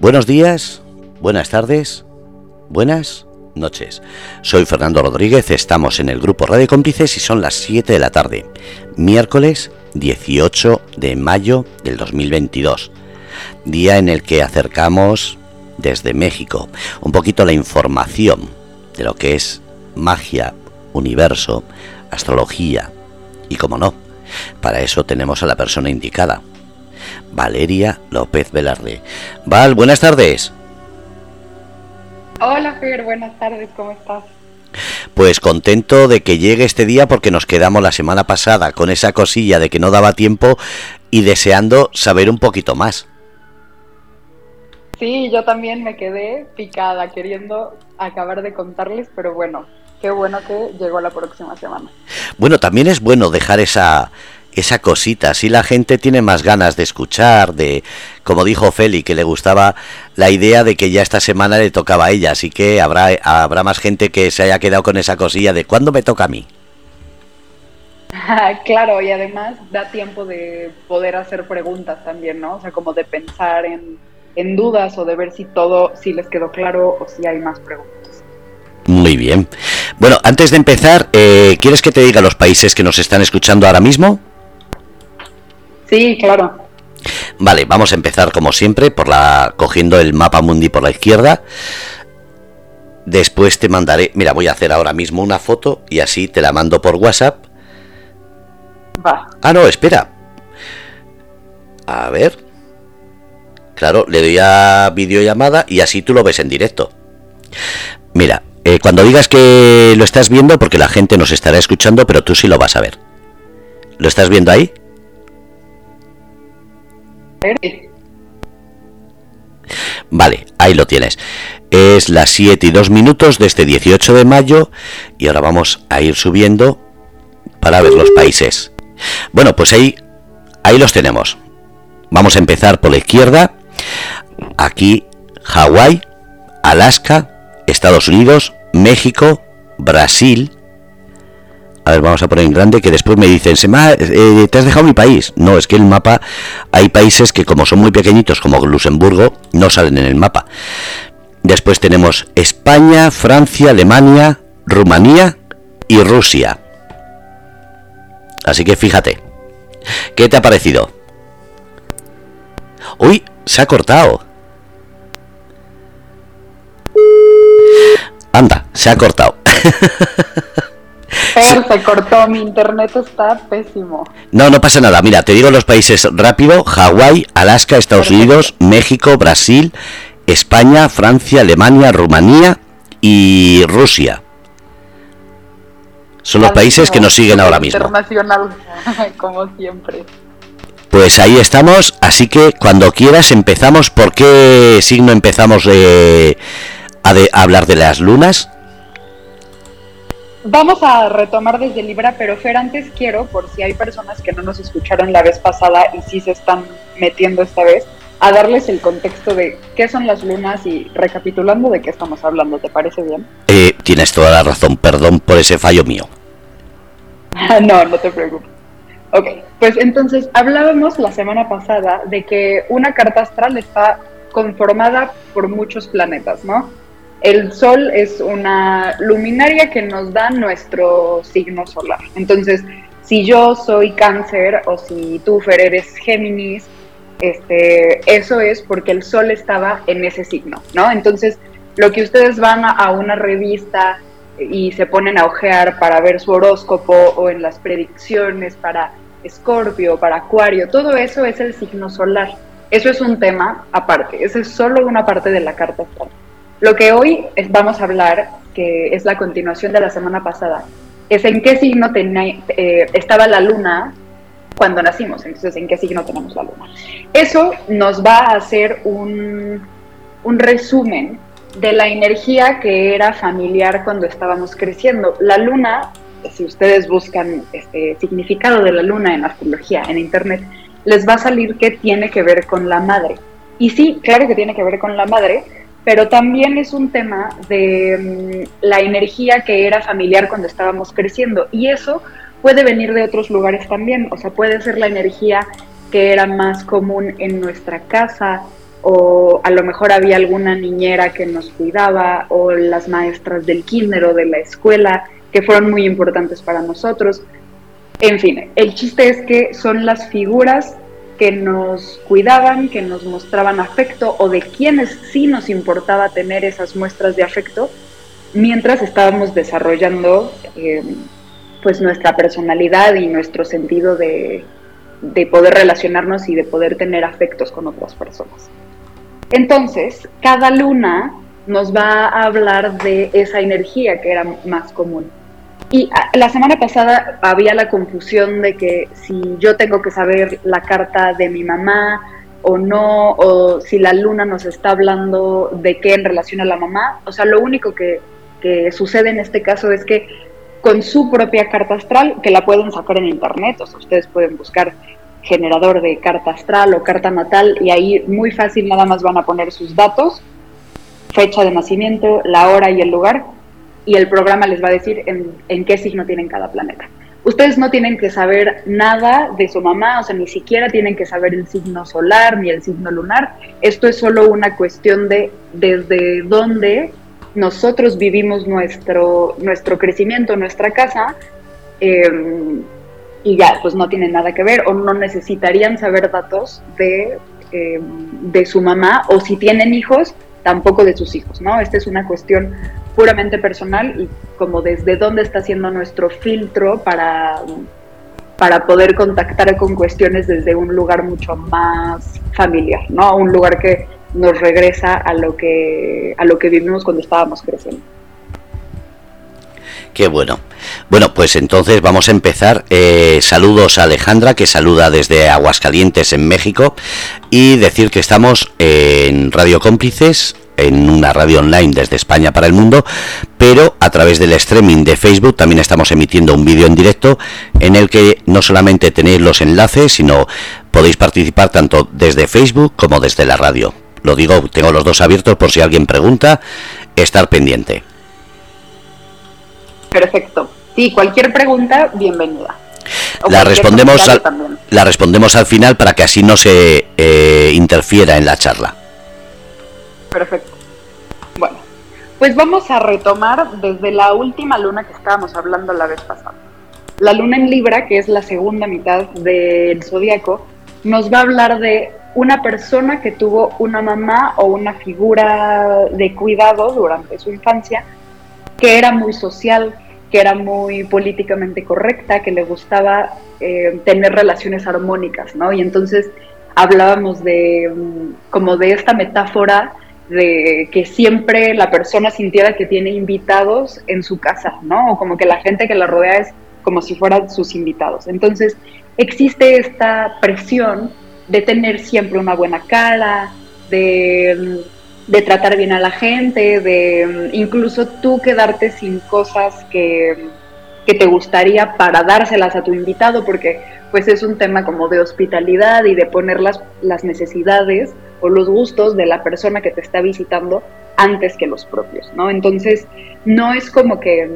Buenos días, buenas tardes, buenas noches. Soy Fernando Rodríguez, estamos en el grupo Radio Cómplices y son las 7 de la tarde, miércoles 18 de mayo del 2022, día en el que acercamos desde México un poquito la información de lo que es magia, universo, astrología y, como no, para eso tenemos a la persona indicada, Valeria López Velarde. Val, buenas tardes. Hola Fer, buenas tardes, ¿cómo estás? Pues contento de que llegue este día porque nos quedamos la semana pasada con esa cosilla de que no daba tiempo y deseando saber un poquito más. Sí, yo también me quedé picada queriendo acabar de contarles, pero bueno, qué bueno que llegó la próxima semana. Bueno, también es bueno dejar esa esa cosita, así la gente tiene más ganas de escuchar, de, como dijo Feli, que le gustaba la idea de que ya esta semana le tocaba a ella, así que habrá, habrá más gente que se haya quedado con esa cosilla de ¿cuándo me toca a mí? claro, y además da tiempo de poder hacer preguntas también, ¿no? O sea, como de pensar en, en dudas o de ver si todo, si les quedó claro o si hay más preguntas. Muy bien. Bueno, antes de empezar, eh, ¿quieres que te diga los países que nos están escuchando ahora mismo? Sí, claro. Vale, vamos a empezar como siempre por la cogiendo el mapa mundi por la izquierda. Después te mandaré, mira, voy a hacer ahora mismo una foto y así te la mando por WhatsApp. Va. Ah, no, espera. A ver. Claro, le doy a videollamada y así tú lo ves en directo. Mira, eh, cuando digas que lo estás viendo, porque la gente nos estará escuchando, pero tú sí lo vas a ver. ¿Lo estás viendo ahí? Vale, ahí lo tienes. Es las 7 y 2 minutos de este 18 de mayo y ahora vamos a ir subiendo para ver los países. Bueno, pues ahí, ahí los tenemos. Vamos a empezar por la izquierda. Aquí Hawái, Alaska, Estados Unidos, México, Brasil, a ver, vamos a poner en grande que después me dicen, eh, ¿te has dejado mi país? No, es que el mapa, hay países que como son muy pequeñitos, como Luxemburgo, no salen en el mapa. Después tenemos España, Francia, Alemania, Rumanía y Rusia. Así que fíjate, ¿qué te ha parecido? Uy, se ha cortado. Anda, se ha cortado. se cortó, mi internet está pésimo. No, no pasa nada. Mira, te digo los países rápido: Hawái, Alaska, Estados Unidos, México, Brasil, España, Francia, Alemania, Rumanía y Rusia. Son los países que nos siguen ahora mismo. Internacional, como siempre. Pues ahí estamos, así que cuando quieras empezamos. ¿Por qué signo empezamos eh, a, a hablar de las lunas? Vamos a retomar desde Libra, pero Fer, antes quiero, por si hay personas que no nos escucharon la vez pasada y sí se están metiendo esta vez, a darles el contexto de qué son las lunas y recapitulando de qué estamos hablando. ¿Te parece bien? Eh, tienes toda la razón, perdón por ese fallo mío. no, no te preocupes. Ok, pues entonces hablábamos la semana pasada de que una carta astral está conformada por muchos planetas, ¿no? El Sol es una luminaria que nos da nuestro signo solar. Entonces, si yo soy cáncer o si tú, Fer, eres Géminis, este, eso es porque el Sol estaba en ese signo, ¿no? Entonces, lo que ustedes van a una revista y se ponen a ojear para ver su horóscopo o en las predicciones para Escorpio, para Acuario, todo eso es el signo solar. Eso es un tema aparte, eso es solo una parte de la carta. Lo que hoy vamos a hablar, que es la continuación de la semana pasada, es en qué signo eh, estaba la luna cuando nacimos, entonces en qué signo tenemos la luna. Eso nos va a hacer un, resumen de la energía que era familiar cuando estábamos creciendo. La luna, si ustedes buscan este significado de la luna en astrología, en internet, les va a salir que tiene que ver con la madre. Y sí, claro que tiene que ver con la madre, pero también es un tema de mm, la energía que era familiar cuando estábamos creciendo y eso puede venir de otros lugares también, o sea, puede ser la energía que era más común en nuestra casa, o a lo mejor había alguna niñera que nos cuidaba, o las maestras del kinder o de la escuela, que fueron muy importantes para nosotros. En fin, el chiste es que son las figuras que nos cuidaban, que nos mostraban afecto o de quienes sí nos importaba tener esas muestras de afecto mientras estábamos desarrollando eh, pues nuestra personalidad y nuestro sentido de, de poder relacionarnos y de poder tener afectos con otras personas. Entonces, cada luna nos va a hablar de esa energía que era más común. Y ah, la semana pasada había la confusión de que si yo tengo que saber la carta de mi mamá o no, o si la luna nos está hablando de qué en relación a la mamá. O sea, lo único que, que sucede en este caso es que con su propia carta astral, que la pueden sacar en internet, o sea, ustedes pueden buscar generador de carta astral o carta natal y ahí muy fácil nada más van a poner sus datos, fecha de nacimiento, la hora y el lugar y el programa les va a decir en, qué signo tienen cada planeta. Ustedes no tienen que saber nada de su mamá, o sea, ni siquiera tienen que saber el signo solar ni el signo lunar. Esto es solo una cuestión de desde dónde nosotros vivimos nuestro, nuestro crecimiento, nuestra casa, em, y ya, pues no tiene nada que ver, o no necesitarían saber datos de, em, de su mamá, o si tienen hijos, tampoco de sus hijos, ¿no? Esta es una cuestión puramente personal y como desde dónde está siendo nuestro filtro para, para poder contactar con cuestiones desde un lugar mucho más familiar, ¿no? Un lugar que nos regresa a lo que, a lo que vivimos cuando estábamos creciendo. Qué bueno. Bueno, pues entonces vamos a empezar. Eh, saludos a Alejandra, que saluda desde Aguascalientes, en México, y decir que estamos en Radio Cómplices, en una radio online desde España para el mundo, pero a través del streaming de Facebook también estamos emitiendo un vídeo en directo en el que no solamente tenéis los enlaces, sino podéis participar tanto desde Facebook como desde la radio. Lo digo, tengo los dos abiertos por si alguien pregunta, estar pendiente. Perfecto. Sí, cualquier pregunta, bienvenida. la respondemos, al, la respondemos al final para que así no se eh, interfiera en la charla. Perfecto. Bueno, pues vamos a retomar desde la última luna que estábamos hablando la vez pasada. La luna en Libra, que es la segunda mitad del zodiaco, nos va a hablar de una persona que tuvo una mamá o una figura de cuidado durante su infancia que era muy social, que era muy políticamente correcta, que le gustaba eh, tener relaciones armónicas, ¿no? Y entonces hablábamos de mm, como de esta metáfora de que siempre la persona sintiera que tiene invitados en su casa, ¿no? O como que la gente que la rodea es como si fueran sus invitados. Entonces, existe esta presión de tener siempre una buena cara, de, de tratar bien a la gente, de incluso tú quedarte sin cosas que, que te gustaría para dárselas a tu invitado, porque pues es un tema como de hospitalidad y de poner las, las necesidades o los gustos de la persona que te está visitando antes que los propios, ¿no? Entonces, no es como que,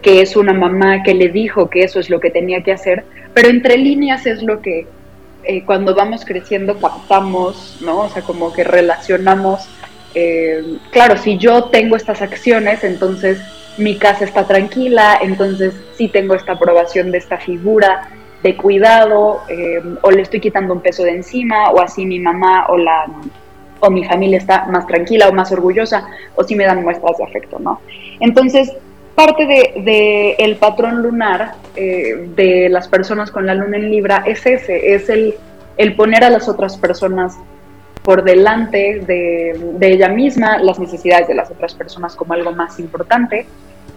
que, es una mamá que le dijo que eso es lo que tenía que hacer, pero entre líneas es lo que eh, cuando vamos creciendo captamos, ¿no? O sea, como que relacionamos, eh, claro, si yo tengo estas acciones, entonces mi casa está tranquila, entonces sí tengo esta aprobación de esta figura, de cuidado eh, o le estoy quitando un peso de encima o así mi mamá o la o mi familia está más tranquila o más orgullosa o si me dan muestras de afecto, ¿no? Entonces, parte de, el patrón lunar eh, de las personas con la luna en Libra es ese, es el, el poner a las otras personas por delante de, de, ella misma, las necesidades de las otras personas como algo más importante.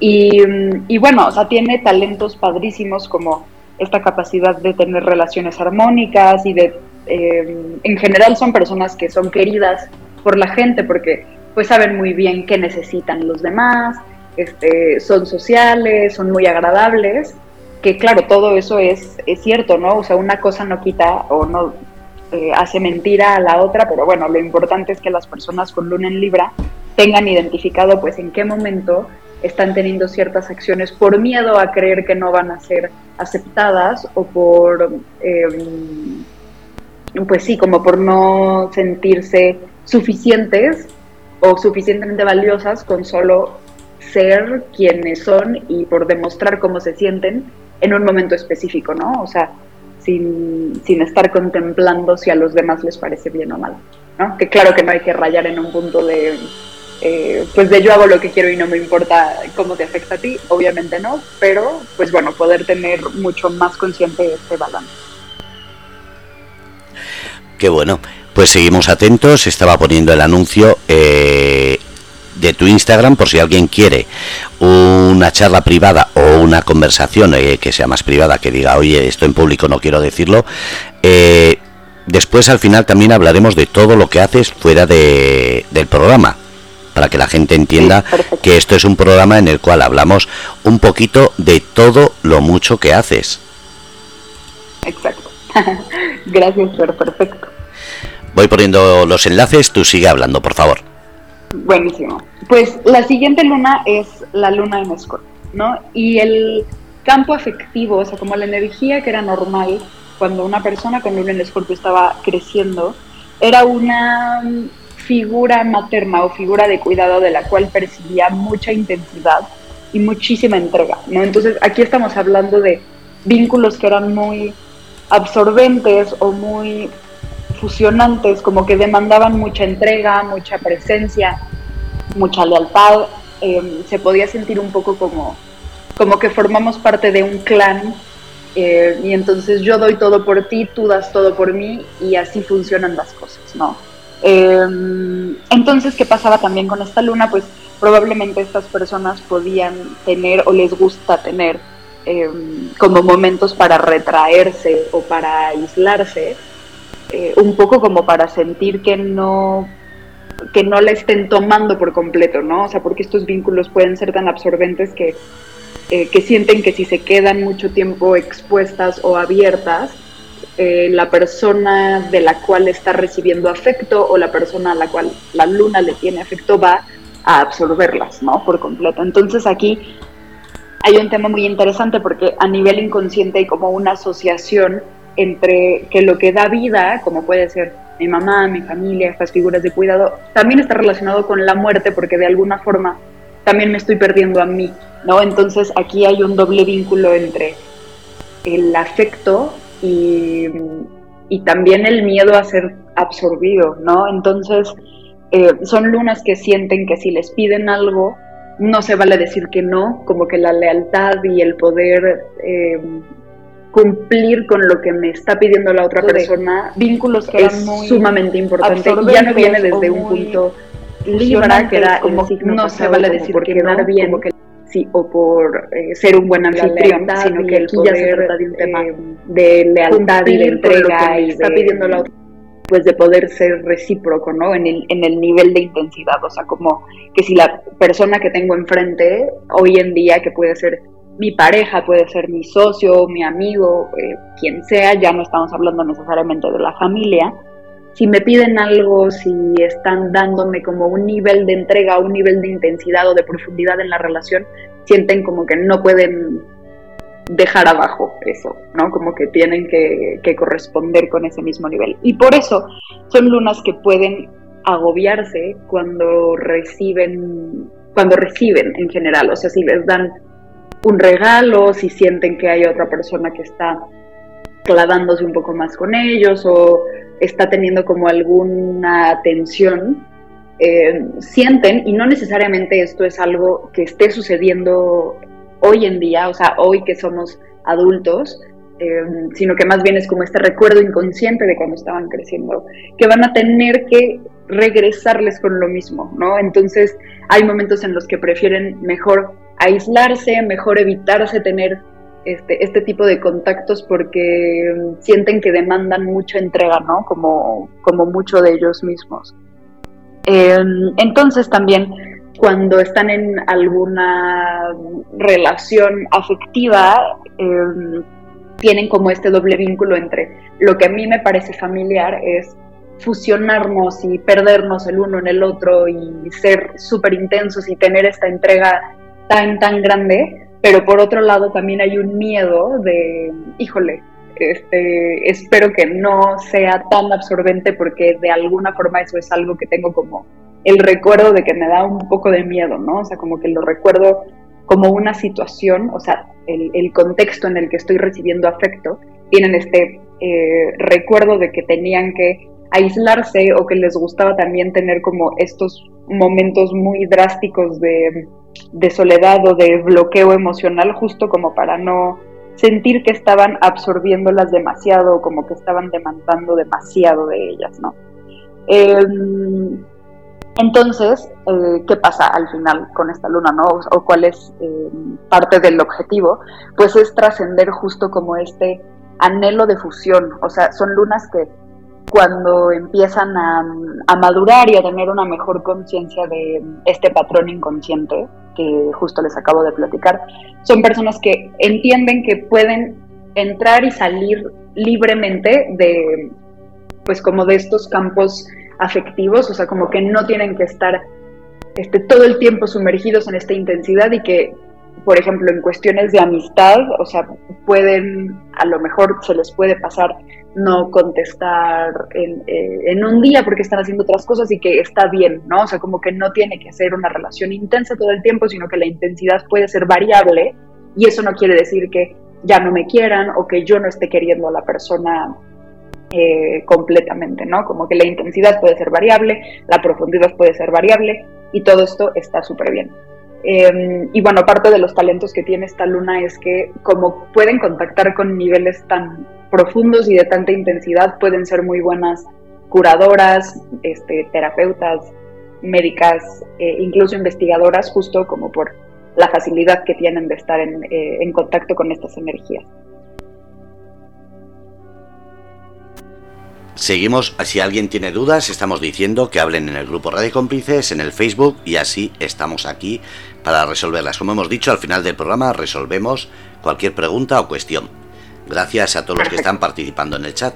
Y, y bueno, o sea, tiene talentos padrísimos como esta capacidad de tener relaciones armónicas y de, eh, en general son personas que son queridas por la gente porque pues saben muy bien qué necesitan los demás, este, son sociales, son muy agradables, que claro, todo eso es, es cierto, ¿no? O sea, una cosa no quita o no eh, hace mentira a la otra, pero bueno, lo importante es que las personas con luna en Libra tengan identificado pues en qué momento están teniendo ciertas acciones por miedo a creer que no van a ser aceptadas o por, em, pues sí, como por no sentirse suficientes o suficientemente valiosas con solo ser quienes son y por demostrar cómo se sienten en un momento específico, ¿no? O sea, sin, sin estar contemplando si a los demás les parece bien o mal, ¿no? Que claro que no hay que rayar en un punto de, eh, pues de yo hago lo que quiero y no me importa cómo te afecta a ti, obviamente no, pero pues bueno, poder tener mucho más consciente este balance. Qué bueno. Pues seguimos atentos. Estaba poniendo el anuncio eh, de tu Instagram por si alguien quiere una charla privada o una conversación eh, que sea más privada, que diga, oye, esto en público no quiero decirlo. Eh, después al final también hablaremos de todo lo que haces fuera de, del programa para que la gente entienda que esto es un programa en el cual hablamos un poquito de todo lo mucho que haces. Exacto. Gracias, pero perfecto. Voy poniendo los enlaces, tú sigue hablando, por favor. Buenísimo. Pues la siguiente luna es la luna en Escorpio, ¿no? Y el campo afectivo, o sea, como la energía que era normal cuando una persona con luna en Escorpio estaba creciendo, era una figura materna o figura de cuidado de la cual percibía mucha intensidad y muchísima entrega, ¿no? Entonces aquí estamos hablando de vínculos que eran muy absorbentes o muy fusionantes, como que demandaban mucha entrega, mucha presencia, mucha lealtad. Em, se podía sentir un poco como, como que formamos parte de un clan eh, y entonces yo doy todo por ti, tú das todo por mí y así funcionan las cosas, ¿no? Em, entonces, ¿qué pasaba también con esta luna? Pues probablemente estas personas podían tener o les gusta tener em, como momentos para retraerse o para aislarse eh, un poco como para sentir que no que no la estén tomando por completo, ¿no? O sea, porque estos vínculos pueden ser tan absorbentes que, eh, que sienten que si se quedan mucho tiempo expuestas o abiertas, eh, la persona de la cual está recibiendo afecto o la persona a la cual la luna le tiene afecto va a absorberlas, ¿no? Por completo. Entonces aquí hay un tema muy interesante porque a nivel inconsciente hay como una asociación entre que lo que da vida, como puede ser mi mamá, mi familia, estas figuras de cuidado, también está relacionado con la muerte porque de alguna forma también me estoy perdiendo a mí, ¿no? Entonces aquí hay un doble vínculo entre el afecto y, también el miedo a ser absorbido, ¿no? Entonces eh, son lunas que sienten que si les piden algo, no se vale decir que no, como que la lealtad y el poder eh, cumplir con lo que me está pidiendo la otra persona, vínculos que es muy sumamente importante y ya no viene desde un punto libra que era como no se vale decir por quedar bien que, sí, o por eh, ser un buen anfitrión, sino que aquí ya se trata de un tema eh, de lealtad y de entrega y está pidiendo la otra pues de poder ser recíproco, ¿no? En el, en el nivel de intensidad, o sea, como que si la persona que tengo enfrente hoy en día, que puede ser mi pareja, puede ser mi socio, mi amigo, eh, quien sea, ya no estamos hablando necesariamente de la familia. Si me piden algo, si están dándome como un nivel de entrega, un nivel de intensidad o de profundidad en la relación, sienten como que no pueden dejar abajo eso, ¿no? Como que tienen que, que corresponder con ese mismo nivel. Y por eso son lunas que pueden agobiarse cuando reciben, cuando reciben en general, o sea, si les dan un regalo, si sienten que hay otra persona que está clavándose un poco más con ellos o está teniendo como alguna atención, eh, sienten, y no necesariamente esto es algo que esté sucediendo hoy en día, o sea, hoy que somos adultos, eh, sino que más bien es como este recuerdo inconsciente de cuando estaban creciendo, que van a tener que regresarles con lo mismo, ¿no? Entonces hay momentos en los que prefieren mejor aislarse, mejor evitarse tener este, este tipo de contactos porque mm, sienten que demandan mucha entrega, ¿no? Como, como mucho de ellos mismos. Em, entonces también cuando están en alguna relación afectiva, em, tienen como este doble vínculo entre lo que a mí me parece familiar es fusionarnos y perdernos el uno en el otro y ser súper intensos y tener esta entrega tan, tan grande, pero por otro lado también hay un miedo de, híjole, este, espero que no sea tan absorbente porque de alguna forma eso es algo que tengo como el recuerdo de que me da un poco de miedo, ¿no? O sea, como que lo recuerdo como una situación, o sea, el, contexto en el que estoy recibiendo afecto, tienen este eh, recuerdo de que tenían que aislarse o que les gustaba también tener como estos momentos muy drásticos de, de soledad o de bloqueo emocional, justo como para no sentir que estaban absorbiéndolas demasiado, como que estaban demandando demasiado de ellas, ¿no? Em, entonces, eh, ¿qué pasa al final con esta luna, no? O, cuál es em, parte del objetivo, pues es trascender justo como este anhelo de fusión, o sea, son lunas que cuando empiezan a madurar y a tener una mejor conciencia de este patrón inconsciente, que justo les acabo de platicar, son personas que entienden que pueden entrar y salir libremente de, pues como de estos campos afectivos, o sea, como que no tienen que estar este, todo el tiempo sumergidos en esta intensidad y que, por ejemplo, en cuestiones de amistad, o sea, pueden, a lo mejor se les puede pasar no contestar en, eh, en, un día porque están haciendo otras cosas y que está bien, ¿no? O sea, como que no tiene que ser una relación intensa todo el tiempo, sino que la intensidad puede ser variable y eso no quiere decir que ya no me quieran o que yo no esté queriendo a la persona eh, completamente, ¿no? Como que la intensidad puede ser variable, la profundidad puede ser variable y todo esto está súper bien. Em, y bueno, parte de los talentos que tiene esta luna es que como pueden contactar con niveles tan profundos y de tanta intensidad, pueden ser muy buenas curadoras, este, terapeutas, médicas, eh, incluso investigadoras, justo como por la facilidad que tienen de estar en, eh, en contacto con estas energías. Seguimos, si alguien tiene dudas, estamos diciendo que hablen en el grupo Radio Cómplices, en el Facebook y así estamos aquí para resolverlas. Como hemos dicho, al final del programa resolvemos cualquier pregunta o cuestión. Gracias a todos los que están participando en el chat.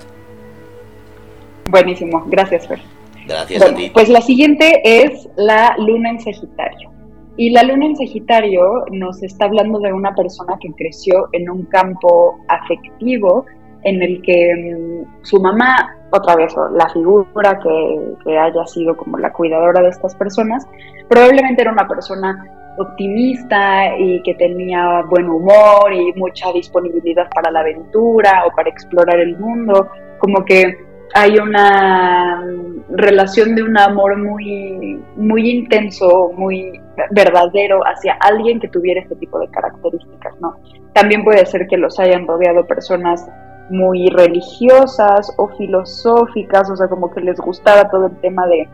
Buenísimo, gracias Fer. Gracias a ti. Pues la siguiente es la luna en Sagitario. Y la luna en Sagitario nos está hablando de una persona que creció en un campo afectivo en el que mm, su mamá, otra vez la figura que, haya sido como la cuidadora de estas personas, probablemente era una persona optimista y que tenía buen humor y mucha disponibilidad para la aventura o para explorar el mundo, como que hay una relación de un amor muy, muy intenso, muy verdadero hacia alguien que tuviera este tipo de características, ¿no? También puede ser que los hayan rodeado personas muy religiosas o filosóficas, o sea, como que les gustaba todo el tema de,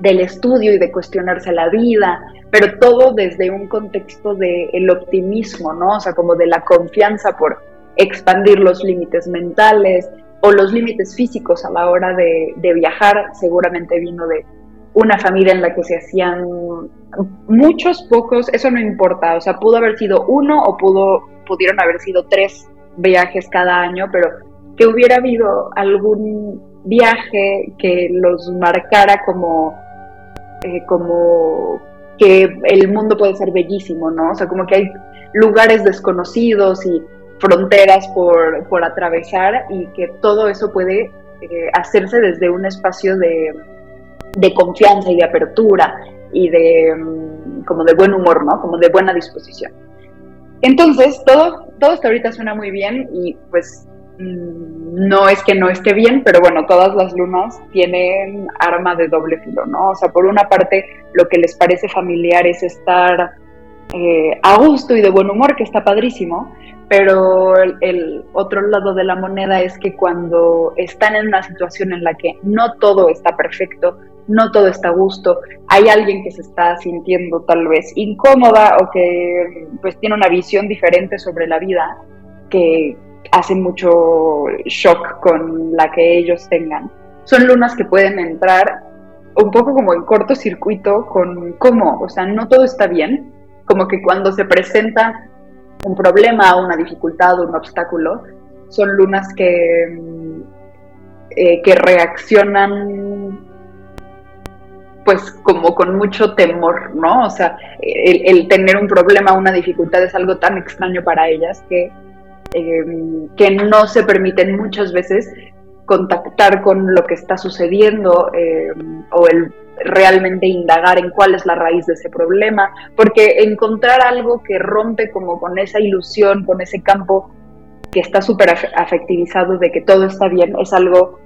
del estudio y de cuestionarse la vida, pero todo desde un contexto del el optimismo, ¿no? O sea, como de la confianza por expandir los límites mentales o los límites físicos a la hora de, de viajar, seguramente vino de una familia en la que se hacían muchos, pocos, eso no importa, o sea, pudo haber sido uno o pudo, pudieron haber sido tres viajes cada año, pero que hubiera habido algún viaje que los marcara como, eh, como que el mundo puede ser bellísimo, ¿no? O sea, como que hay lugares desconocidos y fronteras por, por atravesar y que todo eso puede eh, hacerse desde un espacio de, de, confianza y de apertura y de mm, como de buen humor, ¿no? Como de buena disposición. Entonces, todo, todo hasta ahorita suena muy bien y pues no es que no esté bien, pero bueno, todas las lunas tienen arma de doble filo, ¿no? O sea, por una parte, lo que les parece familiar es estar eh, a gusto y de buen humor, que está padrísimo, pero el, otro lado de la moneda es que cuando están en una situación en la que no todo está perfecto, no todo está a gusto, hay alguien que se está sintiendo tal vez incómoda o que pues tiene una visión diferente sobre la vida que hace mucho shock con la que ellos tengan. Son lunas que pueden entrar un poco como en cortocircuito con cómo, o sea, no todo está bien, como que cuando se presenta un problema, una dificultad, un obstáculo, son lunas que, eh, que reaccionan pues como con mucho temor, ¿no? O sea, el, tener un problema, una dificultad es algo tan extraño para ellas que em, que no se permiten muchas veces contactar con lo que está sucediendo em, o el realmente indagar en cuál es la raíz de ese problema, porque encontrar algo que rompe como con esa ilusión, con ese campo que está súper afectivizado de que todo está bien, es algo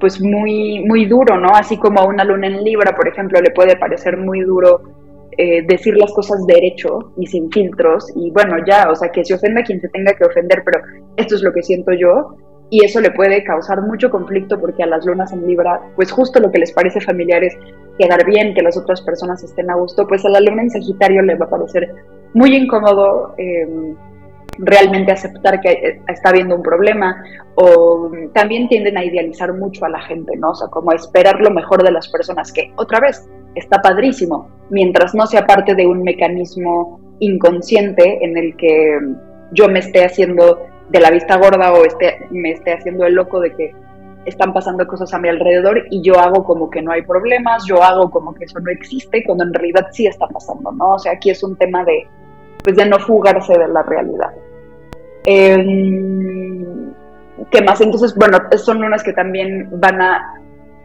pues muy, muy duro, ¿no? Así como a una luna en Libra, por ejemplo, le puede parecer muy duro eh, decir las cosas derecho y sin filtros, y bueno, ya, o sea, que se ofenda quien se tenga que ofender, pero esto es lo que siento yo, y eso le puede causar mucho conflicto porque a las lunas en Libra, pues justo lo que les parece familiar es quedar bien, que las otras personas estén a gusto, pues a la luna en Sagitario le va a parecer muy incómodo. Eh, realmente aceptar que eh, está habiendo un problema o también tienden a idealizar mucho a la gente, ¿no? O sea, como esperar lo mejor de las personas, que otra vez está padrísimo, mientras no sea parte de un mecanismo inconsciente en el que yo me esté haciendo de la vista gorda o esté, me esté haciendo el loco de que están pasando cosas a mi alrededor y yo hago como que no hay problemas, yo hago como que eso no existe, cuando en realidad sí está pasando, ¿no? O sea, aquí es un tema de, pues, de no fugarse de la realidad. Em, ¿Qué más? Entonces, bueno, son unas que también van a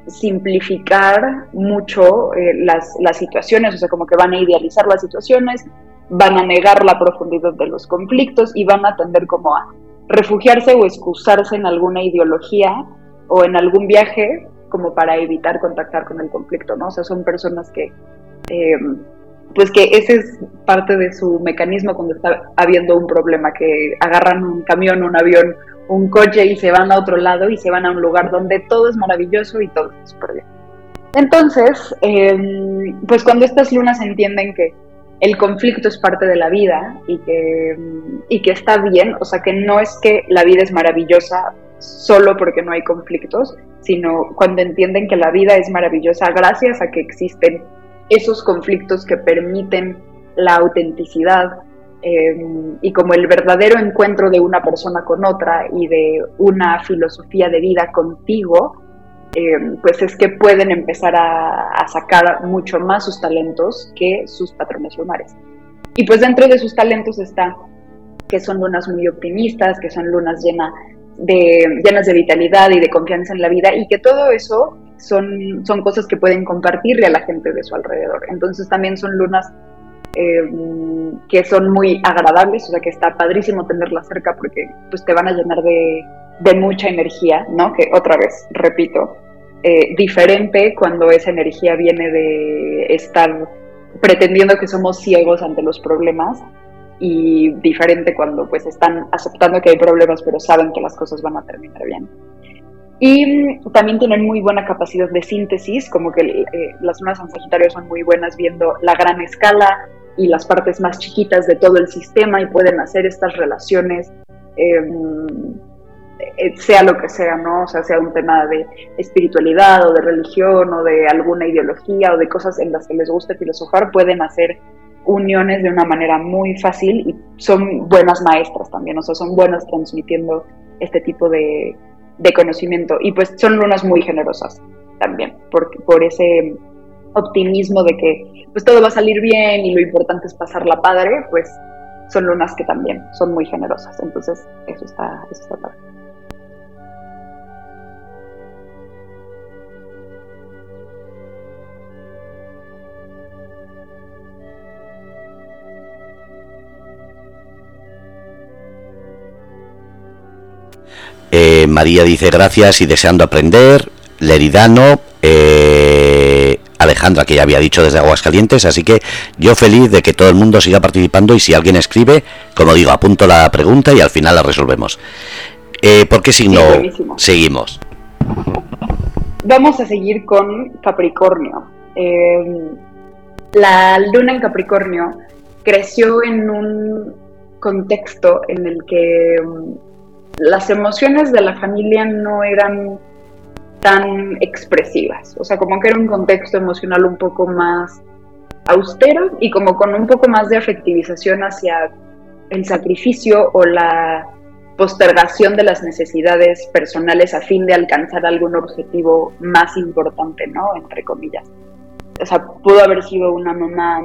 simplificar mucho eh, las, las situaciones, o sea, como que van a idealizar las situaciones, van a negar la profundidad de los conflictos y van a tender como a refugiarse o excusarse en alguna ideología o en algún viaje como para evitar contactar con el conflicto, ¿no? O sea, son personas que em, pues que ese es parte de su mecanismo cuando está habiendo un problema, que agarran un camión, un avión, un coche y se van a otro lado y se van a un lugar donde todo es maravilloso y todo está súper bien. Entonces, em, pues cuando estas lunas entienden que el conflicto es parte de la vida y que, y que está bien, o sea que no es que la vida es maravillosa solo porque no hay conflictos, sino cuando entienden que la vida es maravillosa gracias a que existen esos conflictos que permiten la autenticidad eh, y como el verdadero encuentro de una persona con otra y de una filosofía de vida contigo, eh, pues es que pueden empezar a, sacar mucho más sus talentos que sus patrones lunares. Y pues dentro de sus talentos está que son lunas muy optimistas, que son lunas llena de, llenas de vitalidad y de confianza en la vida y que todo eso son, son cosas que pueden compartirle a la gente de su alrededor. Entonces también son lunas eh, que son muy agradables, o sea que está padrísimo tenerlas cerca porque pues te van a llenar de, de mucha energía, ¿no? Que otra vez, repito, eh, diferente cuando esa energía viene de estar pretendiendo que somos ciegos ante los problemas y diferente cuando pues están aceptando que hay problemas pero saben que las cosas van a terminar bien. Y también tienen muy buena capacidad de síntesis, como que eh, las lunas en Sagitario son muy buenas viendo la gran escala y las partes más chiquitas de todo el sistema y pueden hacer estas relaciones, em, eh, sea lo que sea, ¿no? O sea, sea un tema de espiritualidad o de religión o de alguna ideología o de cosas en las que les guste filosofar, pueden hacer uniones de una manera muy fácil y son buenas maestras también, o sea, son buenas transmitiendo este tipo de, de conocimiento. Y pues son lunas muy generosas también, por, por ese optimismo de que pues todo va a salir bien y lo importante es pasarla padre, pues son lunas que también son muy generosas. Entonces, eso está, eso. Eh, María dice gracias y deseando aprender. Leridano, eh, Alejandra, que ya había dicho desde Aguascalientes, así que yo feliz de que todo el mundo siga participando y si alguien escribe, como digo, apunto la pregunta y al final la resolvemos. Eh, ¿Por qué signo seguimos? Vamos a seguir con Capricornio. la luna en Capricornio creció en un contexto en el que las emociones de la familia no eran tan expresivas, o sea, como que era un contexto emocional un poco más austero y como con un poco más de afectivización hacia el sacrificio o la postergación de las necesidades personales a fin de alcanzar algún objetivo más importante, ¿no? Entre comillas. O sea, pudo haber sido una mamá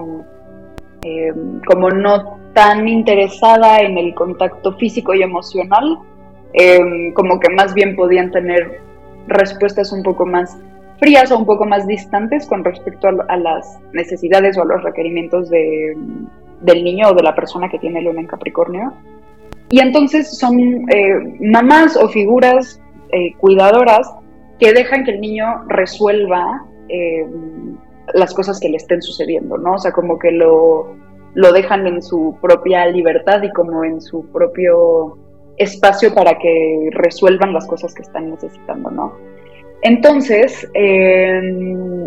eh, como no tan interesada en el contacto físico y emocional, em, como que más bien podían tener respuestas un poco más frías o un poco más distantes con respecto a, las necesidades o a los requerimientos de, del niño o de la persona que tiene luna en Capricornio. Y entonces son eh, mamás o figuras eh, cuidadoras que dejan que el niño resuelva eh, las cosas que le estén sucediendo, ¿no? O sea, como que lo, lo dejan en su propia libertad y como en su propio espacio para que resuelvan las cosas que están necesitando, ¿no? Entonces, em,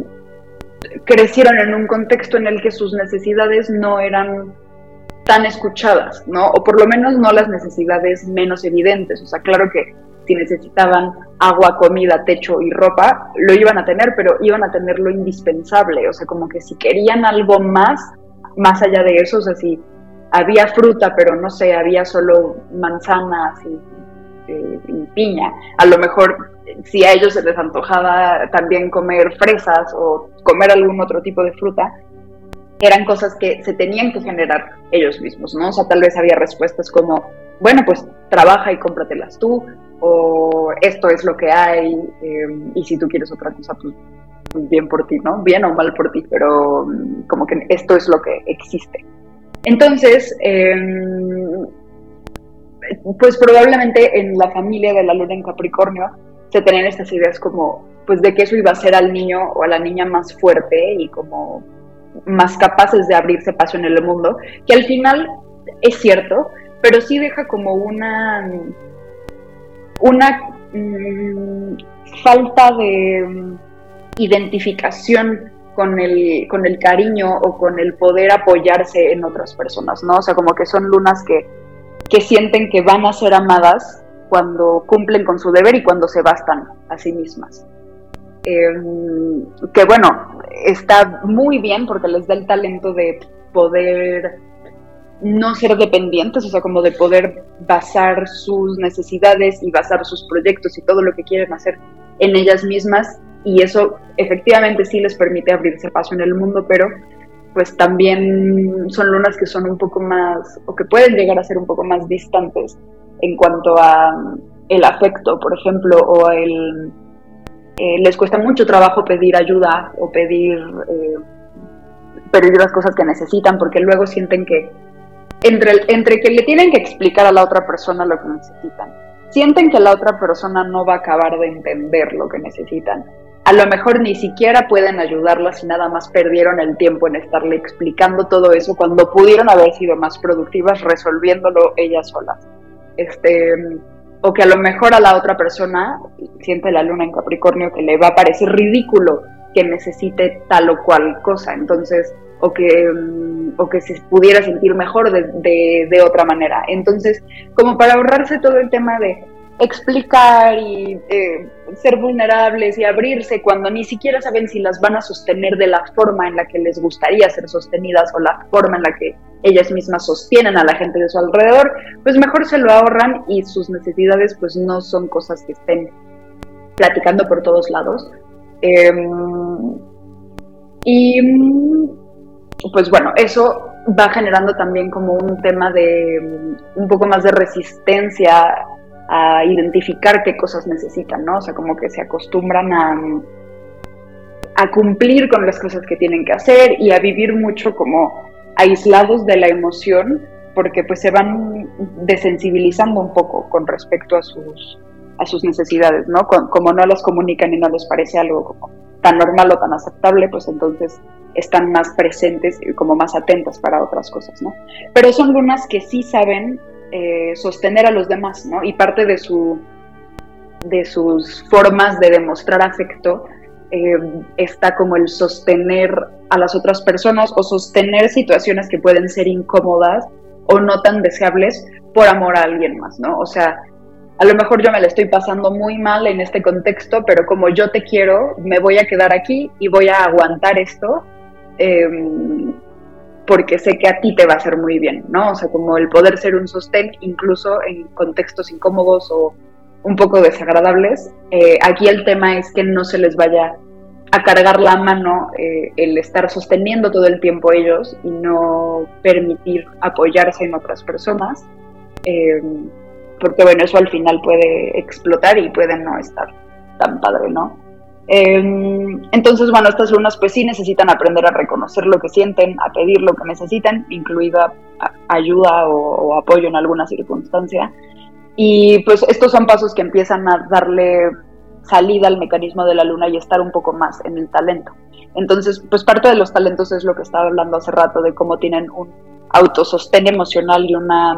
crecieron en un contexto en el que sus necesidades no eran tan escuchadas, ¿no? O por lo menos no las necesidades menos evidentes. O sea, claro que si necesitaban agua, comida, techo y ropa, lo iban a tener, pero iban a tener lo indispensable. O sea, como que si querían algo más, más allá de eso, o sea, si había fruta, pero no sé, había solo manzanas y, piña, a lo mejor si a ellos se les antojaba también comer fresas o comer algún otro tipo de fruta, eran cosas que se tenían que generar ellos mismos, ¿no? O sea, tal vez había respuestas como, bueno, pues trabaja y cómpratelas tú, o esto es lo que hay, em, y si tú quieres otra cosa, pues, bien por ti, ¿no? Bien o mal por ti, pero mm, como que esto es lo que existe. Entonces, em, pues probablemente en la familia de la luna en Capricornio se tenían estas ideas como, pues de que eso iba a ser al niño o a la niña más fuerte y como más capaces de abrirse paso en el mundo, que al final es cierto, pero sí deja como una, una mm, falta de mm, identificación con el, con el cariño o con el poder apoyarse en otras personas, ¿no? O sea, como que son lunas que, que sienten que van a ser amadas cuando cumplen con su deber y cuando se bastan a sí mismas. Em, que bueno, está muy bien porque les da el talento de poder no ser dependientes, o sea, como de poder basar sus necesidades y basar sus proyectos y todo lo que quieren hacer en ellas mismas y eso efectivamente sí les permite abrirse paso en el mundo, pero pues también son lunas que son un poco más, o que pueden llegar a ser un poco más distantes en cuanto a el afecto, por ejemplo, o el eh, les cuesta mucho trabajo pedir ayuda o pedir, eh, pedir las cosas que necesitan porque luego sienten que entre, entre que le tienen que explicar a la otra persona lo que necesitan, sienten que la otra persona no va a acabar de entender lo que necesitan. A lo mejor ni siquiera pueden ayudarlas y nada más perdieron el tiempo en estarle explicando todo eso cuando pudieron haber sido más productivas resolviéndolo ellas solas. Este, o que a lo mejor a la otra persona siente la luna en Capricornio que le va a parecer ridículo que necesite tal o cual cosa, entonces, o que, mm, o que se pudiera sentir mejor de, de otra manera. Entonces, como para ahorrarse todo el tema de explicar y eh, ser vulnerables y abrirse cuando ni siquiera saben si las van a sostener de la forma en la que les gustaría ser sostenidas o la forma en la que ellas mismas sostienen a la gente de su alrededor, pues mejor se lo ahorran y sus necesidades pues no son cosas que estén platicando por todos lados. Em, y pues bueno, eso va generando también como un tema de un poco más de resistencia a identificar qué cosas necesitan, ¿no? O sea, como que se acostumbran a, a cumplir con las cosas que tienen que hacer y a vivir mucho como aislados de la emoción, porque pues se van desensibilizando un poco con respecto a sus, a sus necesidades, ¿no? Como no los comunican y no les parece algo como tan normal o tan aceptable, pues entonces están más presentes y como más atentas para otras cosas, ¿no? Pero son lunas que sí saben eh, sostener a los demás, ¿no? Y parte de, su, de sus formas de demostrar afecto eh, está como el sostener a las otras personas o sostener situaciones que pueden ser incómodas o no tan deseables por amor a alguien más, ¿no? O sea, a lo mejor yo me la estoy pasando muy mal en este contexto, pero como yo te quiero, me voy a quedar aquí y voy a aguantar esto. Em, porque sé que a ti te va a hacer muy bien, ¿no? O sea, como el poder ser un sostén incluso en contextos incómodos o un poco desagradables. Eh, aquí el tema es que no se les vaya a cargar la mano eh, el estar sosteniendo todo el tiempo ellos y no permitir apoyarse en otras personas, eh, porque bueno, eso al final puede explotar y puede no estar tan padre, ¿no? Em, entonces, bueno, estas lunas pues sí necesitan aprender a reconocer lo que sienten, a pedir lo que necesitan, incluida ayuda o, apoyo en alguna circunstancia. Y pues estos son pasos que empiezan a darle salida al mecanismo de la luna y estar un poco más en el talento. Entonces, pues parte de los talentos es lo que estaba hablando hace rato, de cómo tienen un autosostén emocional y una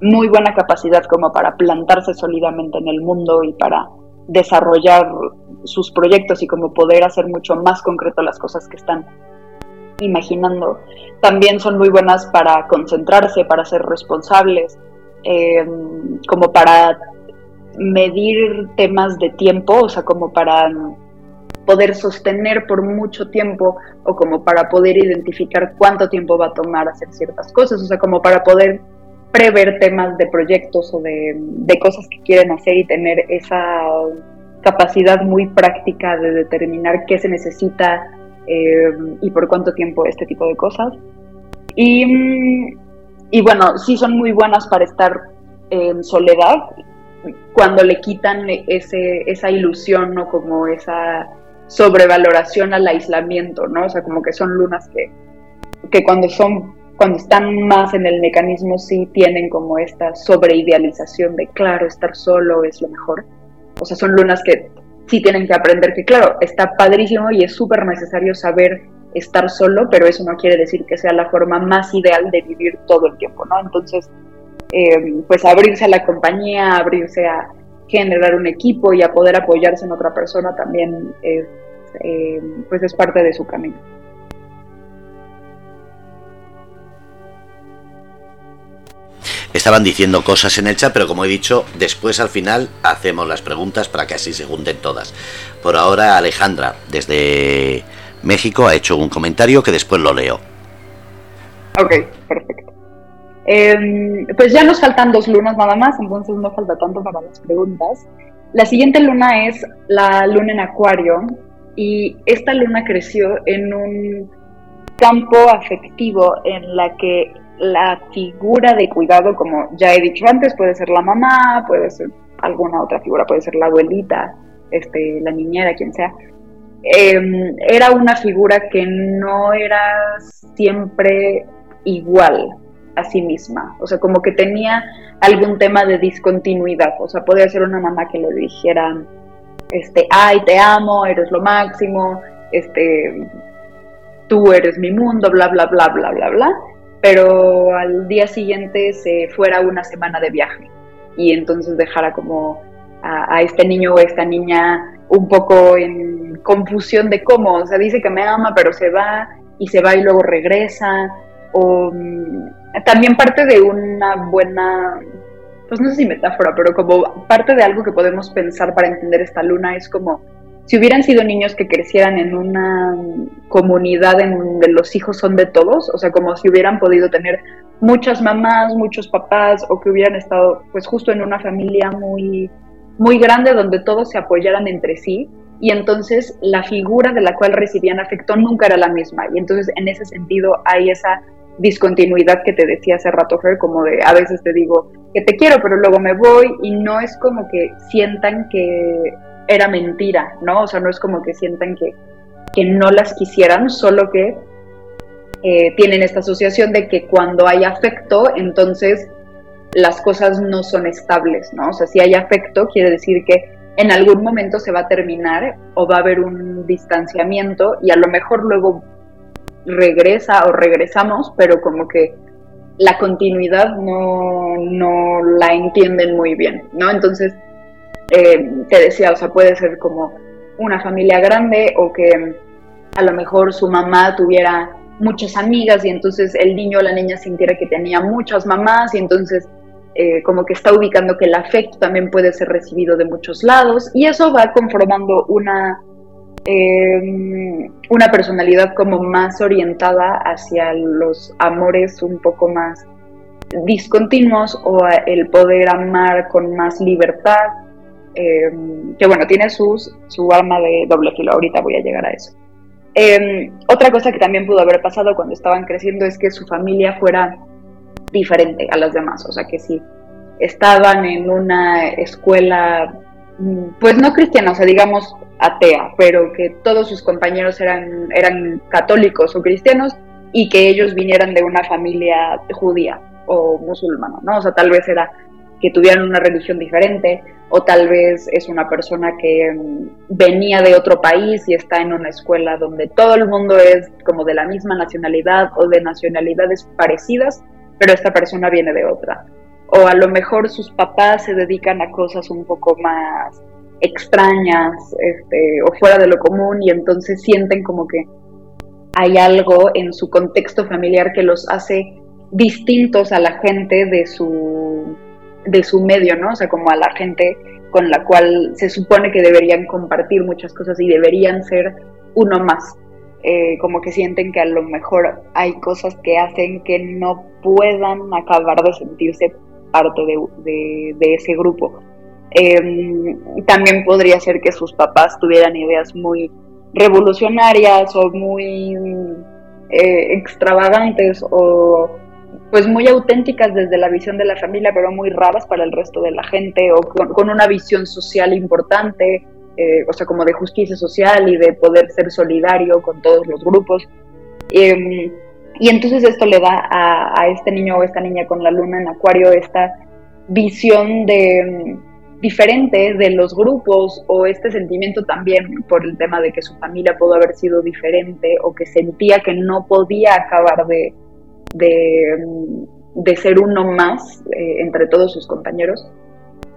muy buena capacidad como para plantarse sólidamente en el mundo y para desarrollar sus proyectos y como poder hacer mucho más concreto las cosas que están imaginando. También son muy buenas para concentrarse, para ser responsables, em, como para medir temas de tiempo, o sea, como para poder sostener por mucho tiempo o como para poder identificar cuánto tiempo va a tomar hacer ciertas cosas, o sea, como para poder prever temas de proyectos o de, cosas que quieren hacer y tener esa capacidad muy práctica de determinar qué se necesita eh, y por cuánto tiempo este tipo de cosas. Y, y, bueno, sí son muy buenas para estar en soledad cuando le quitan ese, esa ilusión o como esa sobrevaloración al aislamiento, ¿no? O sea, como que son lunas que, que cuando son cuando están más en el mecanismo sí tienen como esta sobreidealización de claro, estar solo es lo mejor. O sea, son lunas que sí tienen que aprender que claro, está padrísimo y es súper necesario saber estar solo, pero eso no quiere decir que sea la forma más ideal de vivir todo el tiempo, ¿no? Entonces, eh, pues abrirse a la compañía, abrirse a generar un equipo y a poder apoyarse en otra persona también eh, pues es parte de su camino. Estaban diciendo cosas en el chat, pero como he dicho, después al final hacemos las preguntas para que así se junten todas. Por ahora Alejandra, desde México, ha hecho un comentario que después lo leo. Ok, perfecto. Em, pues ya nos faltan dos lunas nada más, entonces no falta tanto para las preguntas. La siguiente luna es la luna en Acuario y esta luna creció en un campo afectivo en la que la figura de cuidado, como ya he dicho antes, puede ser la mamá, puede ser alguna otra figura, puede ser la abuelita, este, la niñera, quien sea. Em, era una figura que no era siempre igual a sí misma, o sea, como que tenía algún tema de discontinuidad, o sea, podía ser una mamá que le dijera, este, ay, te amo, eres lo máximo, este, tú eres mi mundo, bla, bla, bla, bla, bla, bla, pero al día siguiente se fuera una semana de viaje. Y entonces dejara como a, este niño o esta niña un poco en confusión de cómo, o sea, dice que me ama, pero se va y se va y luego regresa, o mm, también parte de una buena, pues no sé si metáfora, pero como parte de algo que podemos pensar para entender esta luna es como si hubieran sido niños que crecieran en una comunidad en donde los hijos son de todos, o sea, como si hubieran podido tener muchas mamás, muchos papás, o que hubieran estado pues justo en una familia muy, muy grande donde todos se apoyaran entre sí, y entonces la figura de la cual recibían afecto nunca era la misma, y entonces en ese sentido hay esa discontinuidad que te decía hace rato, Fer, como de a veces te digo que te quiero, pero luego me voy, y no es como que sientan que era mentira, ¿no? O sea, no es como que sientan que, no las quisieran, solo que eh, tienen esta asociación de que cuando hay afecto, entonces las cosas no son estables, ¿no? O sea, si hay afecto, quiere decir que en algún momento se va a terminar o va a haber un distanciamiento y a lo mejor luego regresa o regresamos, pero como que la continuidad no, no la entienden muy bien, ¿no? Entonces, eh, te decía, o sea, puede ser como una familia grande o que a lo mejor su mamá tuviera muchas amigas y entonces el niño o la niña sintiera que tenía muchas mamás y entonces eh, como que está ubicando que el afecto también puede ser recibido de muchos lados y eso va conformando una, eh, una personalidad como más orientada hacia los amores un poco más discontinuos o el poder amar con más libertad em, que bueno, tiene sus, su arma de doble filo, ahorita voy a llegar a eso. Em, otra cosa que también pudo haber pasado cuando estaban creciendo es que su familia fuera diferente a las demás, o sea que si estaban en una escuela, mm, pues no cristiana, o sea, digamos atea, pero que todos sus compañeros eran, eran católicos o cristianos y que ellos vinieran de una familia judía o musulmana, ¿no? O sea, tal vez era que tuvieran una religión diferente o tal vez es una persona que mm, venía de otro país y está en una escuela donde todo el mundo es como de la misma nacionalidad o de nacionalidades parecidas, pero esta persona viene de otra. O a lo mejor sus papás se dedican a cosas un poco más extrañas este, o fuera de lo común y entonces sienten como que hay algo en su contexto familiar que los hace distintos a la gente de su de su medio, ¿no? O sea, como a la gente con la cual se supone que deberían compartir muchas cosas y deberían ser uno más. Eh, como que sienten que a lo mejor hay cosas que hacen que no puedan acabar de sentirse parte de, ese grupo. Em, también podría ser que sus papás tuvieran ideas muy revolucionarias o muy eh, extravagantes o pues muy auténticas desde la visión de la familia, pero muy raras para el resto de la gente, o con, una visión social importante, eh, o sea, como de justicia social y de poder ser solidario con todos los grupos. Em, y entonces esto le da a, este niño o esta niña con la luna en acuario esta visión de diferente de los grupos o este sentimiento también por el tema de que su familia pudo haber sido diferente o que sentía que no podía acabar de, de, ser uno más eh, entre todos sus compañeros,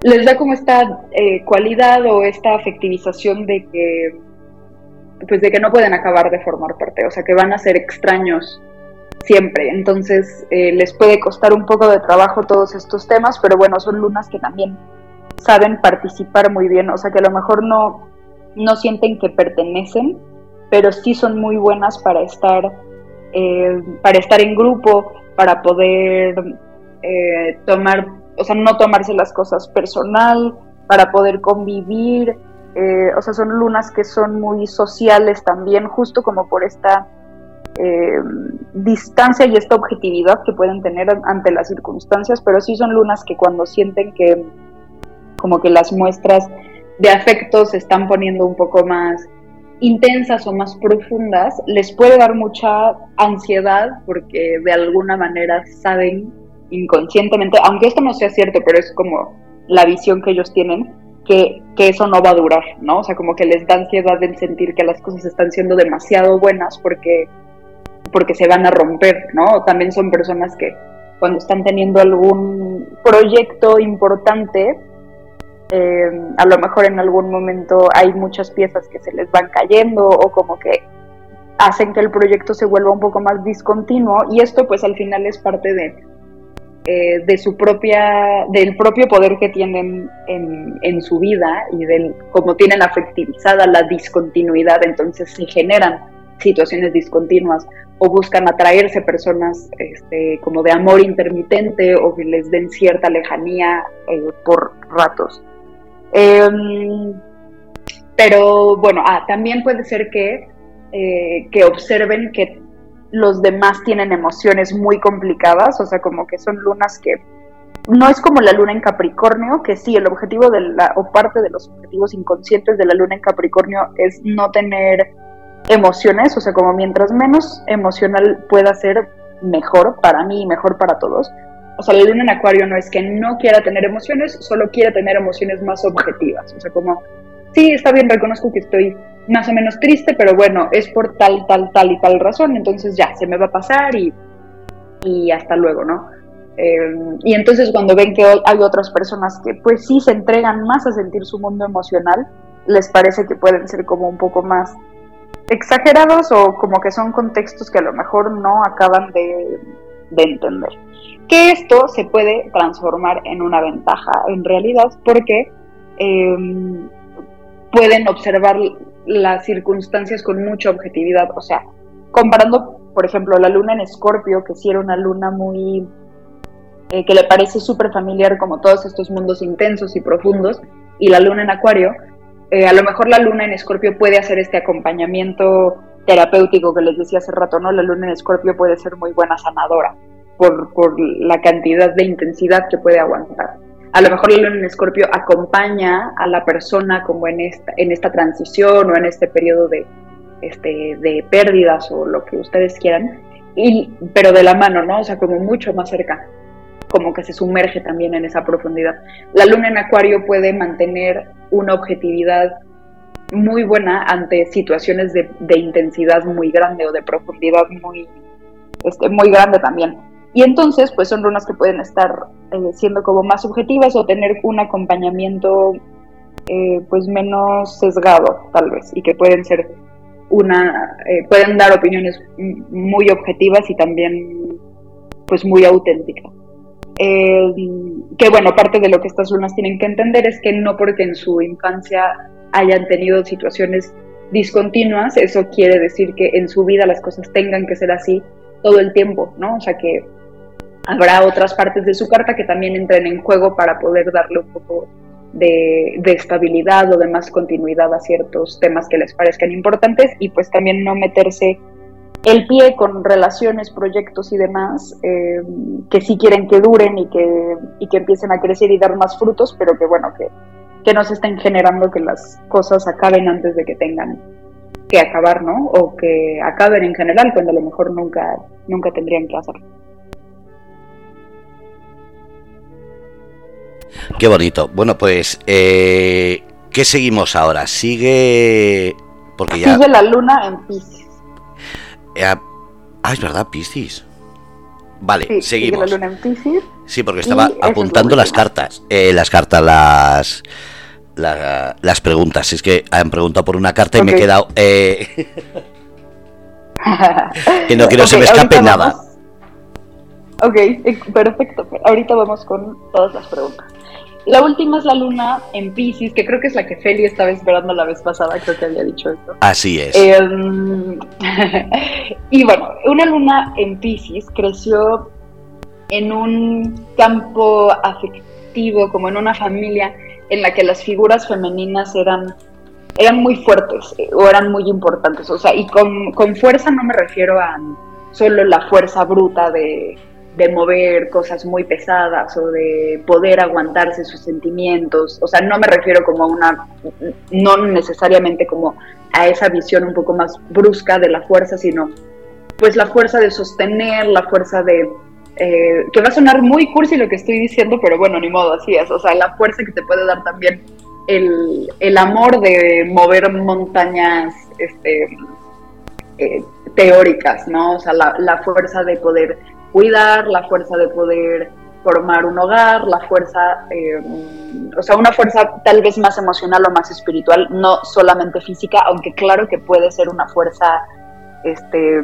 les da como esta eh, cualidad o esta afectivización de que, pues de que no pueden acabar de formar parte, o sea, que van a ser extraños siempre. Entonces eh, les puede costar un poco de trabajo todos estos temas, pero bueno, son lunas que también saben participar muy bien, o sea, que a lo mejor no, no sienten que pertenecen, pero sí son muy buenas para estar eh, para estar en grupo, para poder eh, tomar, o sea, no tomarse las cosas personal, para poder convivir, eh, o sea, son lunas que son muy sociales también, justo como por esta distancia y esta objetividad que pueden tener ante las circunstancias, pero sí son lunas que cuando sienten que como que las muestras de afecto se están poniendo un poco más intensas o más profundas, les puede dar mucha ansiedad porque de alguna manera saben inconscientemente, aunque esto no sea cierto, pero es como la visión que ellos tienen, que, que, eso no va a durar, ¿no? O sea, como que les da ansiedad en sentir que las cosas están siendo demasiado buenas porque, porque se van a romper, ¿no? También son personas que cuando están teniendo algún proyecto importante, eh, a lo mejor en algún momento hay muchas piezas que se les van cayendo o como que hacen que el proyecto se vuelva un poco más discontinuo y esto pues al final es parte de, eh, de su propia, del propio poder que tienen en, su vida y del como tienen afectivizada la discontinuidad, entonces se generan situaciones discontinuas o buscan atraerse personas este, como de amor intermitente o que les den cierta lejanía eh, por ratos. Em, pero bueno, ah, también puede ser que, eh, que observen que los demás tienen emociones muy complicadas, o sea, como que son lunas que no es como la luna en Capricornio, que sí, el objetivo de la, o parte de los objetivos inconscientes de la luna en Capricornio es no tener emociones, o sea, como mientras menos emocional pueda ser, mejor para mí y mejor para todos o sea, la luna en acuario no es que no quiera tener emociones, solo quiere tener emociones más objetivas. O sea, como, sí, está bien, reconozco que estoy más o menos triste, pero bueno, es por tal, tal, tal y tal razón, entonces ya, se me va a pasar y, y hasta luego, ¿no? Eh, y entonces cuando ven que hay otras personas que pues sí se entregan más a sentir su mundo emocional, les parece que pueden ser como un poco más exagerados o como que son contextos que a lo mejor no acaban de, de entender que esto se puede transformar en una ventaja en realidad porque em, pueden observar las circunstancias con mucha objetividad. O sea, comparando, por ejemplo, la luna en Escorpio, que sí era una luna muy... Eh, que le parece súper familiar como todos estos mundos intensos y profundos, y la luna en Acuario, eh, a lo mejor la luna en Escorpio puede hacer este acompañamiento terapéutico que les decía hace rato, ¿no? La luna en Escorpio puede ser muy buena sanadora por, por la cantidad de intensidad que puede aguantar. A lo mejor la luna en Escorpio acompaña a la persona como en esta, en esta transición o en este periodo de, este, de pérdidas o lo que ustedes quieran, y, pero de la mano, ¿no? O sea, como mucho más cerca, como que se sumerge también en esa profundidad. La luna en Acuario puede mantener una objetividad muy buena ante situaciones de, intensidad muy grande o de profundidad muy, este, muy grande también. Y entonces, pues son runas que pueden estar eh, siendo como más subjetivas o tener un acompañamiento eh, pues menos sesgado, tal vez, y que pueden ser una, eh, pueden dar opiniones muy objetivas y también pues muy auténticas. que bueno, parte de lo que estas runas tienen que entender es que no porque en su infancia hayan tenido situaciones discontinuas, eso quiere decir que en su vida las cosas tengan que ser así todo el tiempo, ¿no? O sea que habrá otras partes de su carta que también entren en juego para poder darle un poco de, estabilidad o de más continuidad a ciertos temas que les parezcan importantes y pues también no meterse el pie con relaciones, proyectos y demás eh, que sí quieren que duren y que, y que empiecen a crecer y dar más frutos, pero que bueno, que, que no se estén generando que las cosas acaben antes de que tengan que acabar, ¿no? O que acaben en general cuando a lo mejor nunca, nunca tendrían que hacerlo. Qué bonito. Bueno, pues, eh, ¿qué seguimos ahora? Sigue. Porque ya. Sigue la luna en Pisces. Eh, ah, es verdad, Pisces. Vale, seguimos. La luna en Pisces. Sí, porque estaba apuntando las cartas. Eh, las cartas, las. las preguntas. Es que han preguntado por una carta y me he quedado. Eh, que no quiero que se me escape nada. Ok, eh, perfecto. Ahorita vamos con todas las preguntas. La última es la luna en Pisces, que creo que es la que Feli estaba esperando la vez pasada, creo que había dicho esto. Así es. Em, y bueno, una luna en Pisces creció en un campo afectivo, como en una familia en la que las figuras femeninas eran, eran muy fuertes eh, o eran muy importantes. O sea, y con, con fuerza no me refiero a solo la fuerza bruta de de mover cosas muy pesadas o de poder aguantarse sus sentimientos. O sea, no me refiero como a una, no necesariamente como a esa visión un poco más brusca de la fuerza, sino pues la fuerza de sostener, la fuerza de... Eh, que va a sonar muy cursi lo que estoy diciendo, pero bueno, ni modo, así es. O sea, la fuerza que te puede dar también el, el amor de mover montañas este, eh, teóricas, ¿no? O sea, la, la fuerza de poder cuidar, la fuerza de poder formar un hogar, la fuerza, eh, o sea, una fuerza tal vez más emocional o más espiritual, no solamente física, aunque claro que puede ser una fuerza este,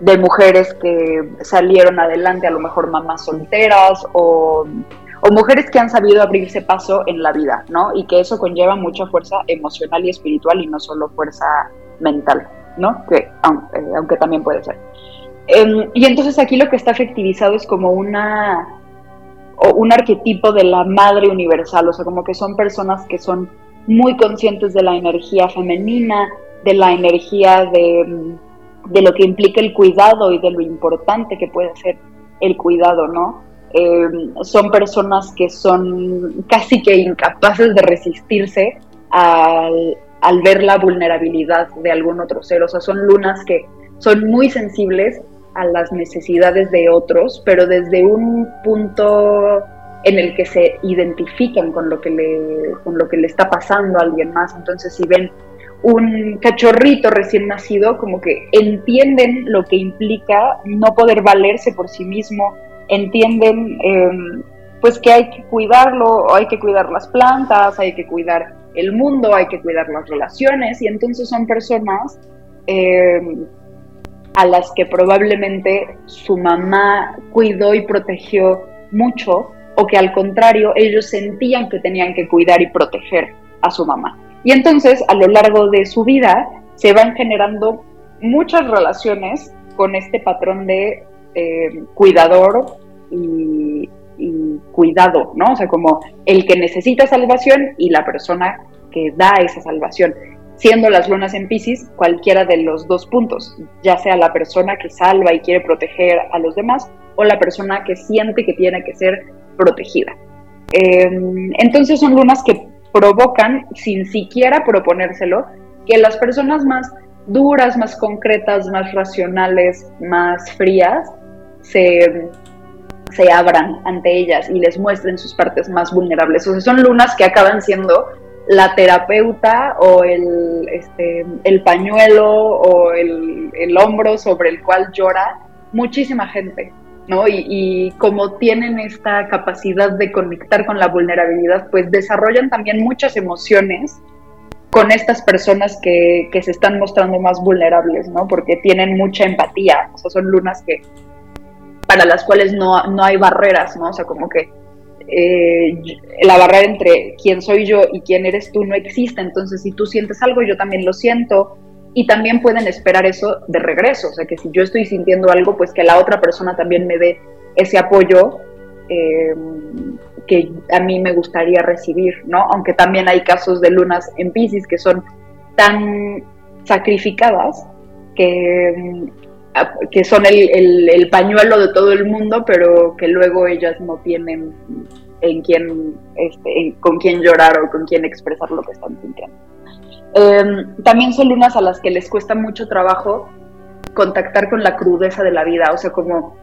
de mujeres que salieron adelante, a lo mejor mamás solteras o, o mujeres que han sabido abrirse paso en la vida, ¿no? Y que eso conlleva mucha fuerza emocional y espiritual y no solo fuerza mental, ¿no? Que eh, aunque también puede ser. Em, y entonces aquí lo que está efectivizado es como una un arquetipo de la madre universal, o sea, como que son personas que son muy conscientes de la energía femenina, de la energía de, de lo que implica el cuidado y de lo importante que puede ser el cuidado, ¿no? Em, son personas que son casi que incapaces de resistirse al, al ver la vulnerabilidad de algún otro ser, o sea, son lunas que son muy sensibles a las necesidades de otros, pero desde un punto en el que se identifican con lo que le, con lo que le está pasando a alguien más. Entonces, si ven un cachorrito recién nacido, como que entienden lo que implica no poder valerse por sí mismo, entienden em, pues que hay que cuidarlo, hay que cuidar las plantas, hay que cuidar el mundo, hay que cuidar las relaciones, y entonces son personas em, a las que probablemente su mamá cuidó y protegió mucho o que al contrario ellos sentían que tenían que cuidar y proteger a su mamá. Y entonces a lo largo de su vida se van generando muchas relaciones con este patrón de eh, cuidador y, y cuidado, ¿no? O sea, como el que necesita salvación y la persona que da esa salvación. Siendo las lunas en Pisces cualquiera de los dos puntos, ya sea la persona que salva y quiere proteger a los demás o la persona que siente que tiene que ser protegida. Em, entonces son lunas que provocan, sin siquiera proponérselo, que las personas más duras, más concretas, más racionales, más frías, se, se abran ante ellas y les muestren sus partes más vulnerables. O sea, son lunas que acaban siendo la terapeuta o el, este, el pañuelo o el, el, hombro sobre el cual llora muchísima gente, ¿no? Y, y, como tienen esta capacidad de conectar con la vulnerabilidad, pues desarrollan también muchas emociones con estas personas que, que se están mostrando más vulnerables, ¿no? Porque tienen mucha empatía, o sea, son lunas que para las cuales no, no hay barreras, ¿no? O sea, como que eh, la barrera entre quién soy yo y quién eres tú no existe. Entonces, si tú sientes algo, yo también lo siento. Y también pueden esperar eso de regreso. O sea, que si yo estoy sintiendo algo, pues que la otra persona también me dé ese apoyo eh, que a mí me gustaría recibir, ¿no? Aunque también hay casos de lunas en Pisces que son tan sacrificadas que que son el, pañuelo de todo el mundo, pero que luego ellas no tienen en quién, este, con quién llorar o con quién expresar lo que están sintiendo. Em, también son lunas a las que les cuesta mucho trabajo contactar con la crudeza de la vida, o sea, como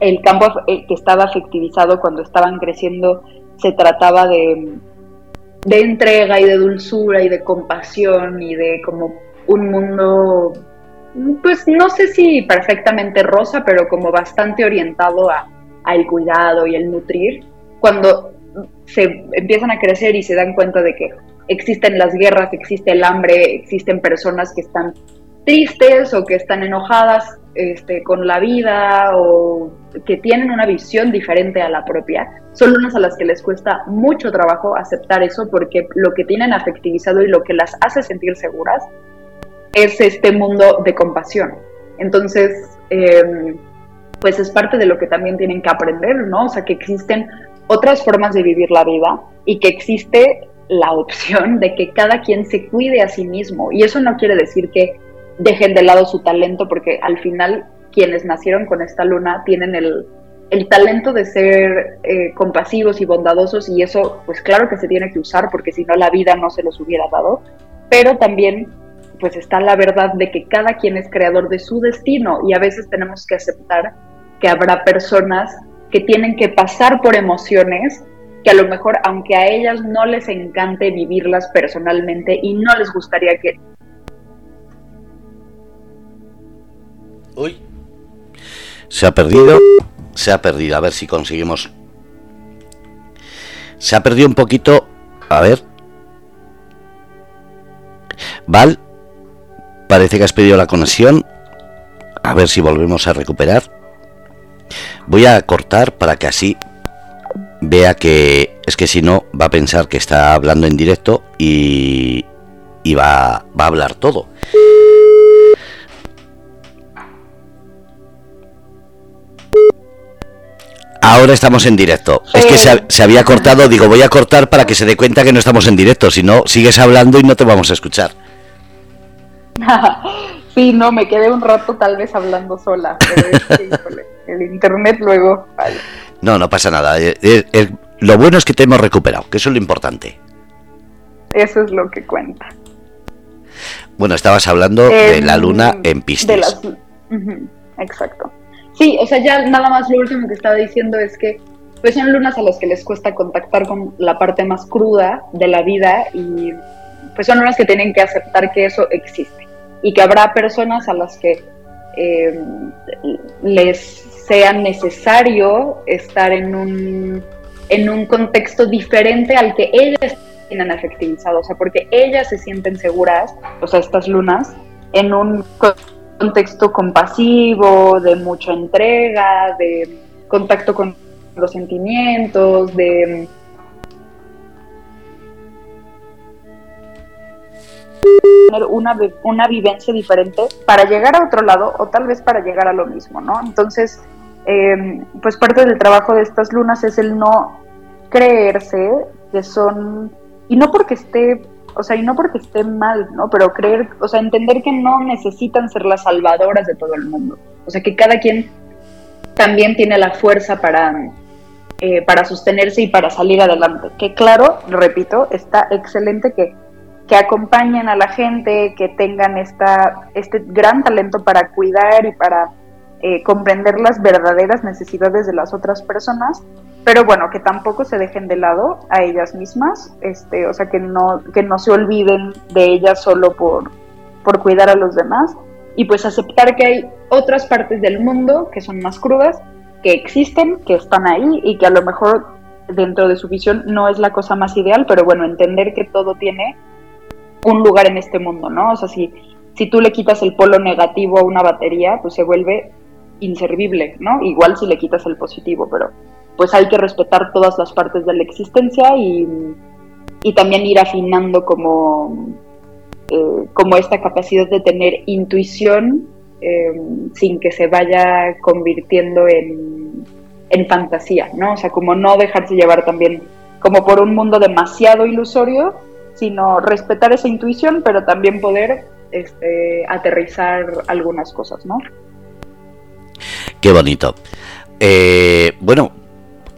el campo eh, que estaba afectivizado cuando estaban creciendo se trataba de, de entrega y de dulzura y de compasión y de como un mundo pues no sé si perfectamente rosa, pero como bastante orientado a, al cuidado y el nutrir, cuando se empiezan a crecer y se dan cuenta de que existen las guerras, existe el hambre, existen personas que están tristes o que están enojadas este, con la vida o que tienen una visión diferente a la propia, son unas a las que les cuesta mucho trabajo aceptar eso porque lo que tienen afectivizado y lo que las hace sentir seguras es este mundo de compasión. Entonces, em, pues es parte de lo que también tienen que aprender, ¿no? O sea, que existen otras formas de vivir la vida y que existe la opción de que cada quien se cuide a sí mismo. Y eso no quiere decir que dejen de lado su talento, porque al final quienes nacieron con esta luna tienen el, el talento de ser eh, compasivos y bondadosos y eso pues claro que se tiene que usar porque si no la vida no se los hubiera dado, pero también pues está la verdad de que cada quien es creador de su destino y a veces tenemos que aceptar que habrá personas que tienen que pasar por emociones que a lo mejor aunque a ellas no les encante vivirlas personalmente y no les gustaría que... Uy, se ha perdido, se ha perdido, a ver si conseguimos... Se ha perdido un poquito, a ver. Val, Parece que has pedido la conexión. A ver si volvemos a recuperar. Voy a cortar para que así vea que es que si no va a pensar que está hablando en directo y, y va, va a hablar todo. Ahora estamos en directo. Es que se, se, había cortado, digo, voy a cortar para que se dé cuenta que no estamos en directo, si no, sigues hablando y no te vamos a escuchar. sí, no, me quedé un rato tal vez hablando sola, el internet luego... No, no pasa nada. Eh, eh, lo bueno es que te hemos recuperado, que eso es lo importante. Eso es lo que cuenta. Bueno, estabas hablando de la luna en Piscis. Exacto. Sí, o sea, ya nada más lo último que estaba diciendo es que pues son lunas a las que les cuesta contactar con la parte más cruda de la vida y pues son lunas que tienen que aceptar que eso existe y que habrá personas a las que eh, les sea necesario estar en un, en un contexto diferente al que ellas tienen afectivizado, o sea, porque ellas se sienten seguras, o sea, estas lunas, en un contexto compasivo, de mucha entrega, de contacto con los sentimientos, de tener una, una vivencia diferente para llegar a otro lado o tal vez para llegar a lo mismo, ¿no? Entonces, eh, pues parte del trabajo de estas lunas es el no creerse que son, y no porque esté, o sea, y no porque esté mal, ¿no? Pero creer, o sea, entender que no necesitan ser las salvadoras de todo el mundo. O sea, que cada quien también tiene la fuerza para, eh, para sostenerse y para salir adelante. Que claro, repito, está excelente que, que acompañen a la gente, que tengan esta, este gran talento para cuidar y para eh, comprender las verdaderas necesidades de las otras personas, pero bueno, que tampoco se dejen de lado a ellas mismas, este, o sea, que no, que no se olviden de ellas solo por, por cuidar a los demás, y pues aceptar que hay otras partes del mundo que son más crudas, que existen, que están ahí y que a lo mejor dentro de su visión no es la cosa más ideal, pero bueno, entender que todo tiene un lugar en este mundo, ¿no? O sea, si, si tú le quitas el polo negativo a una batería, pues se vuelve inservible, ¿no? Igual si le quitas el positivo, pero pues hay que respetar todas las partes de la existencia y, también ir afinando como, eh, como esta capacidad de tener intuición eh, sin que se vaya convirtiendo en, en fantasía, ¿no? O sea, como no dejarse llevar también como por un mundo demasiado ilusorio, sino respetar esa intuición, pero también poder este, aterrizar algunas cosas, ¿no? Qué bonito. Eh, bueno,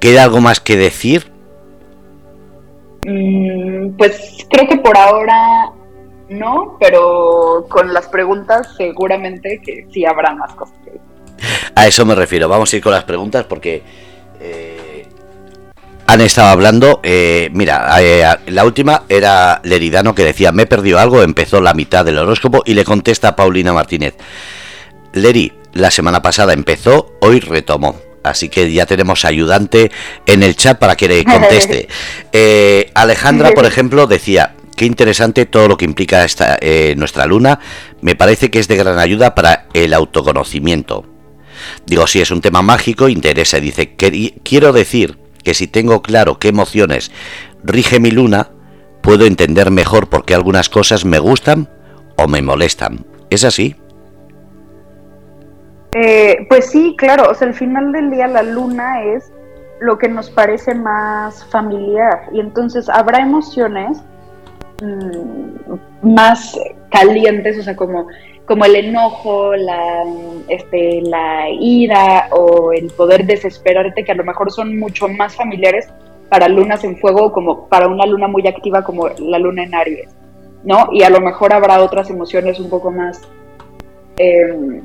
¿queda algo más que decir? Mm, pues creo que por ahora no, pero con las preguntas seguramente que sí habrá más cosas que decir. A eso me refiero. Vamos a ir con las preguntas porque eh, han estado hablando. Eh, mira, la última era Leridano que decía: Me he perdido algo. Empezó la mitad del horóscopo y le contesta a Paulina Martínez: Leri, la semana pasada empezó, hoy retomó. Así que ya tenemos ayudante en el chat para que le conteste. Eh, Alejandra, por ejemplo, decía, qué interesante todo lo que implica esta, eh, nuestra luna. Me parece que es de gran ayuda para el autoconocimiento. Digo, si es un tema mágico, interesa. Dice, quiero decir que si tengo claro qué emociones rige mi luna, puedo entender mejor por qué algunas cosas me gustan o me molestan. ¿Es así? Eh, pues sí, claro, o sea, al final del día la luna es lo que nos parece más familiar y entonces habrá emociones mm, más calientes, o sea, como, como el enojo, la, este, la ira o el poder desesperarte, que a lo mejor son mucho más familiares para lunas en fuego, como para una luna muy activa como la luna en Aries, ¿no? Y a lo mejor habrá otras emociones un poco más... Eh,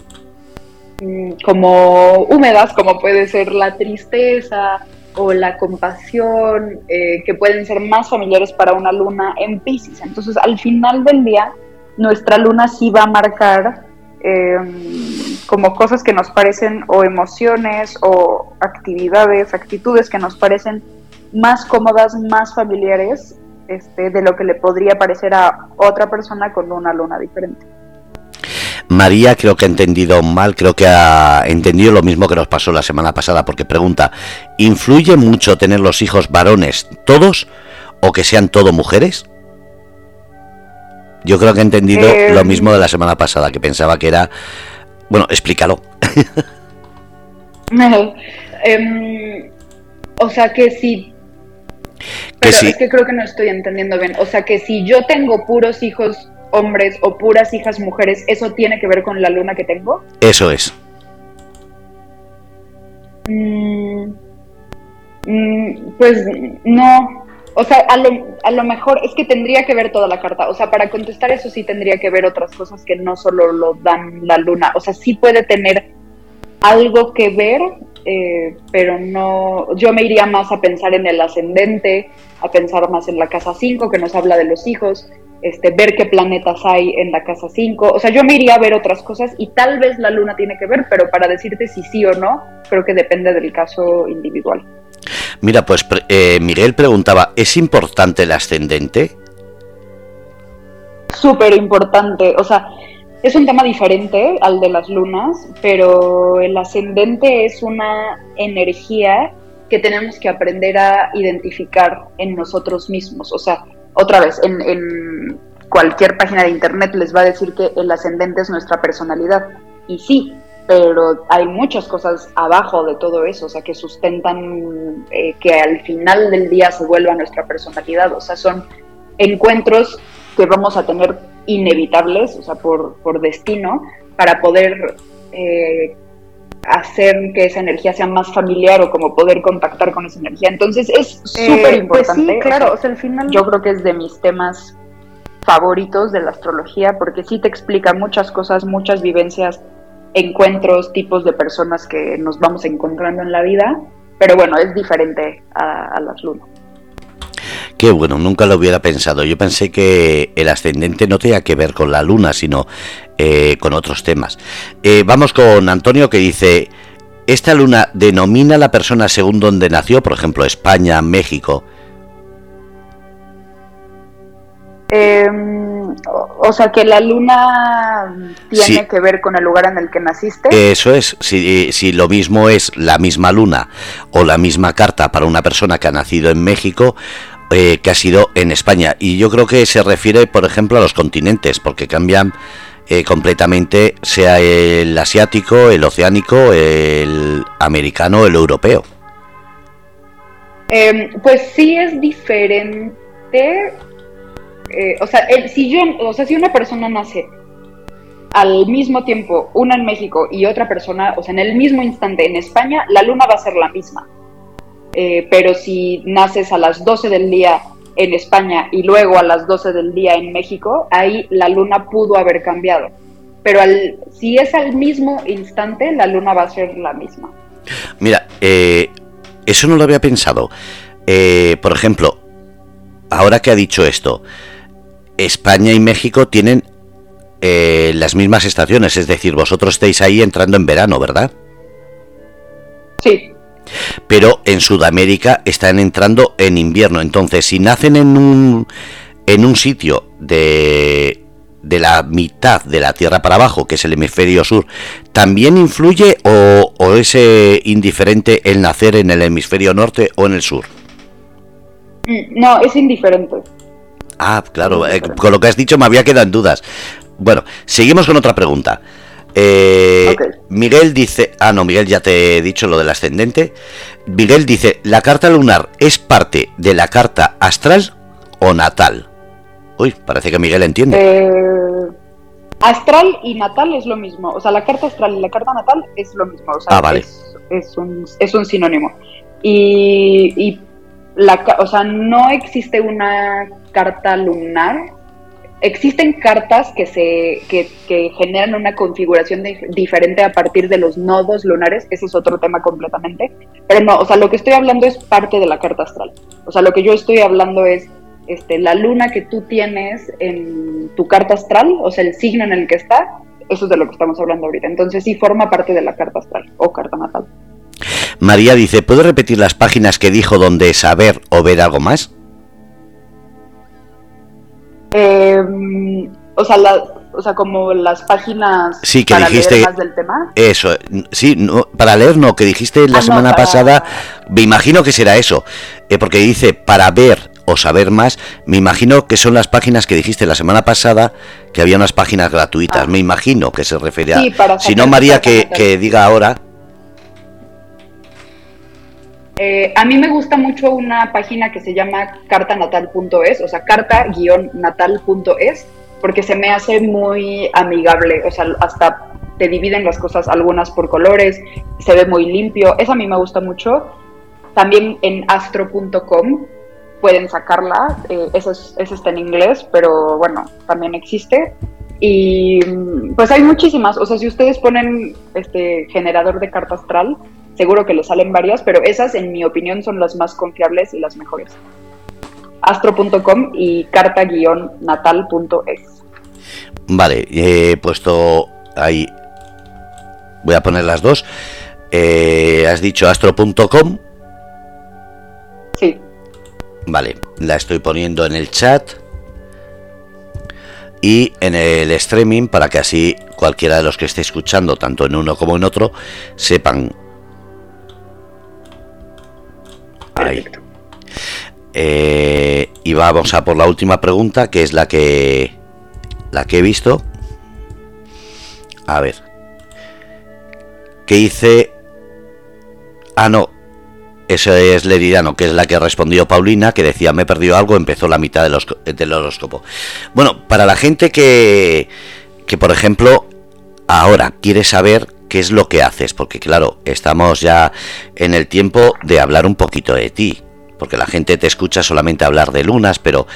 como húmedas, como puede ser la tristeza o la compasión, eh, que pueden ser más familiares para una luna en Pisces. Entonces, al final del día, nuestra luna sí va a marcar em, como cosas que nos parecen o emociones o actividades, actitudes que nos parecen más cómodas, más familiares este, de lo que le podría parecer a otra persona con una luna diferente. María creo que ha entendido mal, creo que ha entendido lo mismo que nos pasó la semana pasada, porque pregunta, ¿influye mucho tener los hijos varones todos o que sean todo mujeres? Yo creo que ha entendido eh, lo mismo de la semana pasada, que pensaba que era... Bueno, explícalo. Em, o sea que si... Pero es que creo que no estoy entendiendo bien. O sea que si yo tengo puros hijos hombres o puras hijas mujeres, ¿eso tiene que ver con la luna que tengo? Eso es. Mm, mm, pues no. O sea, a lo, a lo mejor es que tendría que ver toda la carta. O sea, para contestar eso sí tendría que ver otras cosas que no solo lo dan la luna. O sea, sí puede tener algo que ver, eh, pero no. Yo me iría más a pensar en el ascendente, a pensar más en la casa 5, que nos habla de los hijos, este, ver qué planetas hay en la casa 5. O sea, yo me iría a ver otras cosas y tal vez la luna tiene que ver, pero para decirte si sí o no, creo que depende del caso individual. Mira, pues eh, Miguel preguntaba, ¿es importante el ascendente? Súper importante, o sea, es un tema diferente al de las lunas, pero el ascendente es una energía que tenemos que aprender a identificar en nosotros mismos. O sea, otra vez, en, cualquier página de internet les va a decir que el ascendente es nuestra personalidad. Y sí, pero hay muchas cosas abajo de todo eso, o sea, que sustentan eh, que al final del día se vuelva nuestra personalidad, o sea, son encuentros que vamos a tener inevitables, o sea, por, por destino, para poder eh, hacer que esa energía sea más familiar o como poder contactar con esa energía. Entonces es eh, súper importante. Pues sí, claro, o sea, al final... Yo creo que es de mis temas favoritos de la astrología porque sí te explica muchas cosas, muchas vivencias, encuentros, tipos de personas que nos vamos encontrando en la vida, pero bueno, es diferente a, a las lunas. Qué bueno, nunca lo hubiera pensado. Yo pensé que el ascendente no tenía que ver con la luna, sino eh, con otros temas. Eh, vamos con Antonio que dice, ¿esta luna denomina a la persona según donde nació? Por ejemplo, España, México. Em, o sea, que la luna tiene que ver con el lugar en el que naciste. Eso es, si, si, lo mismo es la misma luna o la misma carta para una persona que ha nacido en México eh, que ha sido en España. Y yo creo que se refiere, por ejemplo, a los continentes, porque cambian eh, completamente, sea el asiático, el oceánico, el americano, el europeo. Em, pues sí es diferente. Eh, o sea, si yo, si una persona nace al mismo tiempo, una en México y otra persona, o sea, en el mismo instante en España, la luna va a ser la misma. Eh, pero si naces a las 12 del día en España y luego a las 12 del día en México, ahí la luna pudo haber cambiado. Pero al, si es al mismo instante, la luna va a ser la misma. Mira, eh, eso no lo había pensado. Eh, por ejemplo, ahora que ha dicho esto, España y México tienen las mismas estaciones, es decir, vosotros estáis ahí entrando en verano, ¿verdad? Sí pero en Sudamérica están entrando en invierno. Entonces, si nacen en un, en un sitio de, de la mitad de la Tierra para abajo, que es el hemisferio sur, ¿también influye o, o es eh, indiferente el nacer en el hemisferio norte o en el sur? Mm, no, es indiferente. Ah, claro, eh, con lo que has dicho me había quedado en dudas. Bueno, seguimos con otra pregunta. Eh, Miguel dice, ah no, Miguel ya te he dicho lo del ascendente. Miguel dice, ¿la carta lunar es parte de la carta astral o natal? Uy, parece que Miguel entiende. Eh, astral y natal es lo mismo. O sea, la carta astral y la carta natal es lo mismo. O sea, ah, vale. es, un, es un sinónimo. Y, y la, o sea, no existe una carta lunar existen cartas que se que, generan una configuración diferente a partir de los nodos lunares, ese es otro tema completamente, pero no, o sea, lo que estoy hablando es parte de la carta astral. O sea, lo que yo estoy hablando es este la luna que tú tienes en tu carta astral, o sea, el signo en el que está, eso es de lo que estamos hablando ahorita. Entonces sí forma parte de la carta astral o carta natal. María dice, ¿puedo repetir las páginas que dijo donde saber o ver algo más? Eh, o sea, o sea, como las páginas sí, que para dijiste, leer más del tema. Eso, sí, no, para leer no, que dijiste la ah, semana pasada, me imagino que será eso, eh, porque dice para ver o saber más, me imagino que son las páginas que dijiste la semana pasada, que había unas páginas gratuitas, ah. me imagino que se refiere a... si no, María, que, que diga ahora. Eh, a mí me gusta mucho una página que se llama cartanatal.es, o sea, carta-natal.es, porque se me hace muy amigable, o sea, hasta te dividen las cosas algunas por colores, se ve muy limpio, eso a mí me gusta mucho. También en astro.com pueden sacarla, eh, eso, está en inglés, pero bueno, también existe. Y pues hay muchísimas, o sea, si ustedes ponen este generador de carta astral, seguro que le salen varias, pero esas en mi opinión son las más confiables y las mejores. Astro.com y carta-natal.es. Vale, he puesto ahí, voy a poner las dos. Eh, has dicho astro.com. Sí. Vale, la estoy poniendo en el chat y en el streaming para que así cualquiera de los que esté escuchando, tanto en uno como en otro, sepan Eh, y vamos a por la última pregunta, que es la que la que he visto. A ver. que hice... Ah, no, eso es Leridano, que es la que respondió Paulina, que decía, me he perdido algo, empezó la mitad del, horóscopo. Bueno, para la gente que, que, por ejemplo, ahora quiere saber qué es lo que haces, porque claro, estamos ya en el tiempo de hablar un poquito de ti, porque la gente te escucha solamente hablar de lunas, pero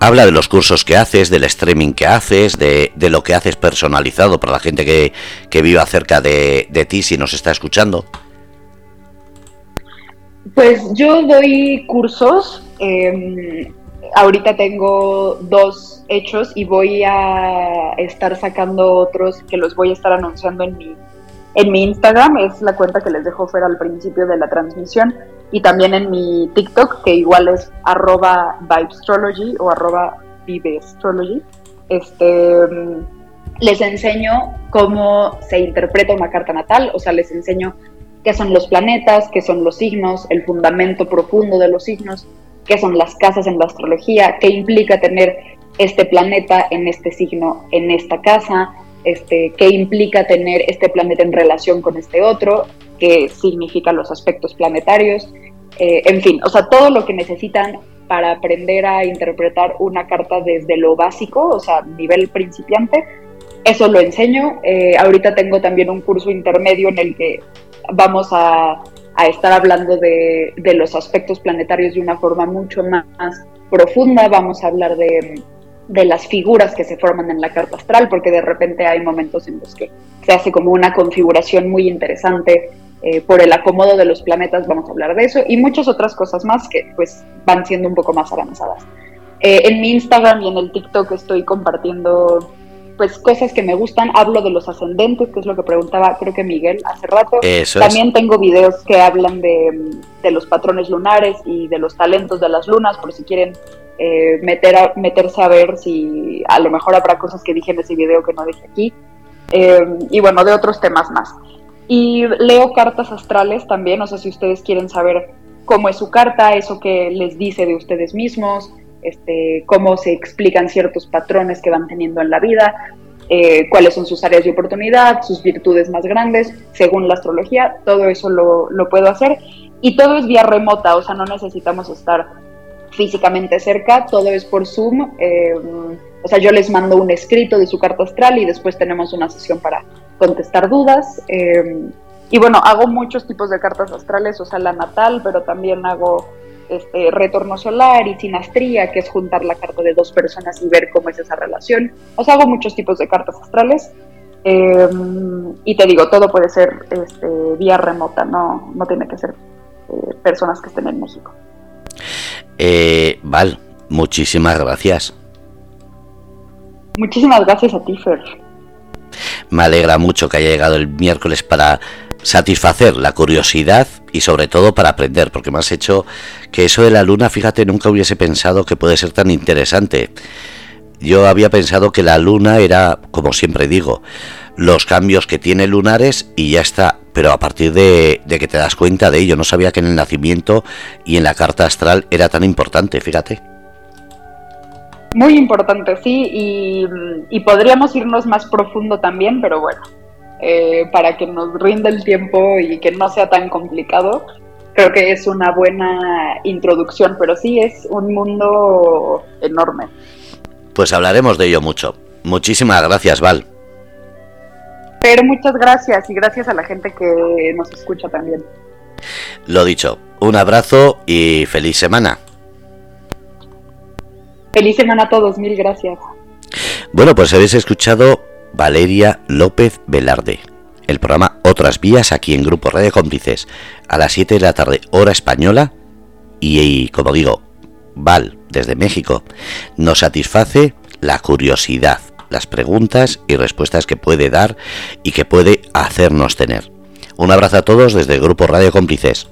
habla de los cursos que haces, del streaming que haces, de, lo que haces personalizado para la gente que, que viva cerca de, de ti si nos está escuchando. Pues yo doy cursos. Em, ahorita tengo dos hechos y voy a estar sacando otros que los voy a estar anunciando en mi, en mi Instagram. Es la cuenta que les dejo fuera al principio de la transmisión. Y también en mi TikTok, que igual es arroba vibestrology o arroba viveastrology. Este, em, les enseño cómo se interpreta una carta natal, o sea, les enseño qué son los planetas, qué son los signos, el fundamento profundo de los signos, qué son las casas en la astrología, qué implica tener este planeta en este signo, en esta casa, este, qué implica tener este planeta en relación con este otro, qué significan los aspectos planetarios, eh, en fin, o sea, todo lo que necesitan para aprender a interpretar una carta desde lo básico, o sea, nivel principiante, eso lo enseño. Eh, ahorita tengo también un curso intermedio en el que vamos a, estar hablando de, los aspectos planetarios de una forma mucho más profunda, vamos a hablar de, las figuras que se forman en la carta astral, porque de repente hay momentos en los que se hace como una configuración muy interesante eh, por el acomodo de los planetas, vamos a hablar de eso, y muchas otras cosas más que pues van siendo un poco más avanzadas. Eh, en mi Instagram y en el TikTok estoy compartiendo pues cosas que me gustan. Hablo de los ascendentes, que es lo que preguntaba creo que Miguel hace rato. También tengo videos que hablan de, los patrones lunares y de los talentos de las lunas, por si quieren eh, meter a, meterse a ver si a lo mejor habrá cosas que dije en ese video que no dije aquí. Eh, y bueno, de otros temas más. Y leo cartas astrales también, no sé si ustedes quieren saber cómo es su carta, eso que les dice de ustedes mismos, este, cómo se explican ciertos patrones que van teniendo en la vida, eh, cuáles son sus áreas de oportunidad, sus virtudes más grandes, según la astrología, todo eso lo, puedo hacer. Y todo es vía remota, o sea, no necesitamos estar físicamente cerca, todo es por Zoom. Eh, o sea, yo les mando un escrito de su carta astral y después tenemos una sesión para contestar dudas. Eh, y bueno, hago muchos tipos de cartas astrales, o sea, la natal, pero también hago este, retorno solar y sinastría, que es juntar la carta de dos personas y ver cómo es esa relación. O sea, hago muchos tipos de cartas astrales. Em, y te digo, todo puede ser este, vía remota, no, no tiene que ser eh, personas que estén en México. Eh, Val, muchísimas gracias. Muchísimas gracias a ti, Fer. Me alegra mucho que haya llegado el miércoles para satisfacer la curiosidad y sobre todo para aprender, porque me has hecho que eso de la luna, fíjate, nunca hubiese pensado que puede ser tan interesante. Yo había pensado que la luna era, como siempre digo, los cambios que tiene lunares y ya está, pero a partir de, que te das cuenta de ello, no sabía que en el nacimiento y en la carta astral era tan importante, fíjate. Muy importante, sí, y, y podríamos irnos más profundo también, pero bueno, eh, para que nos rinda el tiempo y que no sea tan complicado. Creo que es una buena introducción, pero sí es un mundo enorme. Pues hablaremos de ello mucho. Muchísimas gracias, Val. Pero muchas gracias y gracias a la gente que nos escucha también. Lo dicho, un abrazo y feliz semana. Feliz semana a todos, mil gracias. Bueno, pues habéis escuchado Valeria López Velarde. El programa Otras Vías aquí en Grupo Radio Cómplices a las 7 de la tarde hora española y, como digo, Val desde México nos satisface la curiosidad, las preguntas y respuestas que puede dar y que puede hacernos tener. Un abrazo a todos desde el Grupo Radio Cómplices.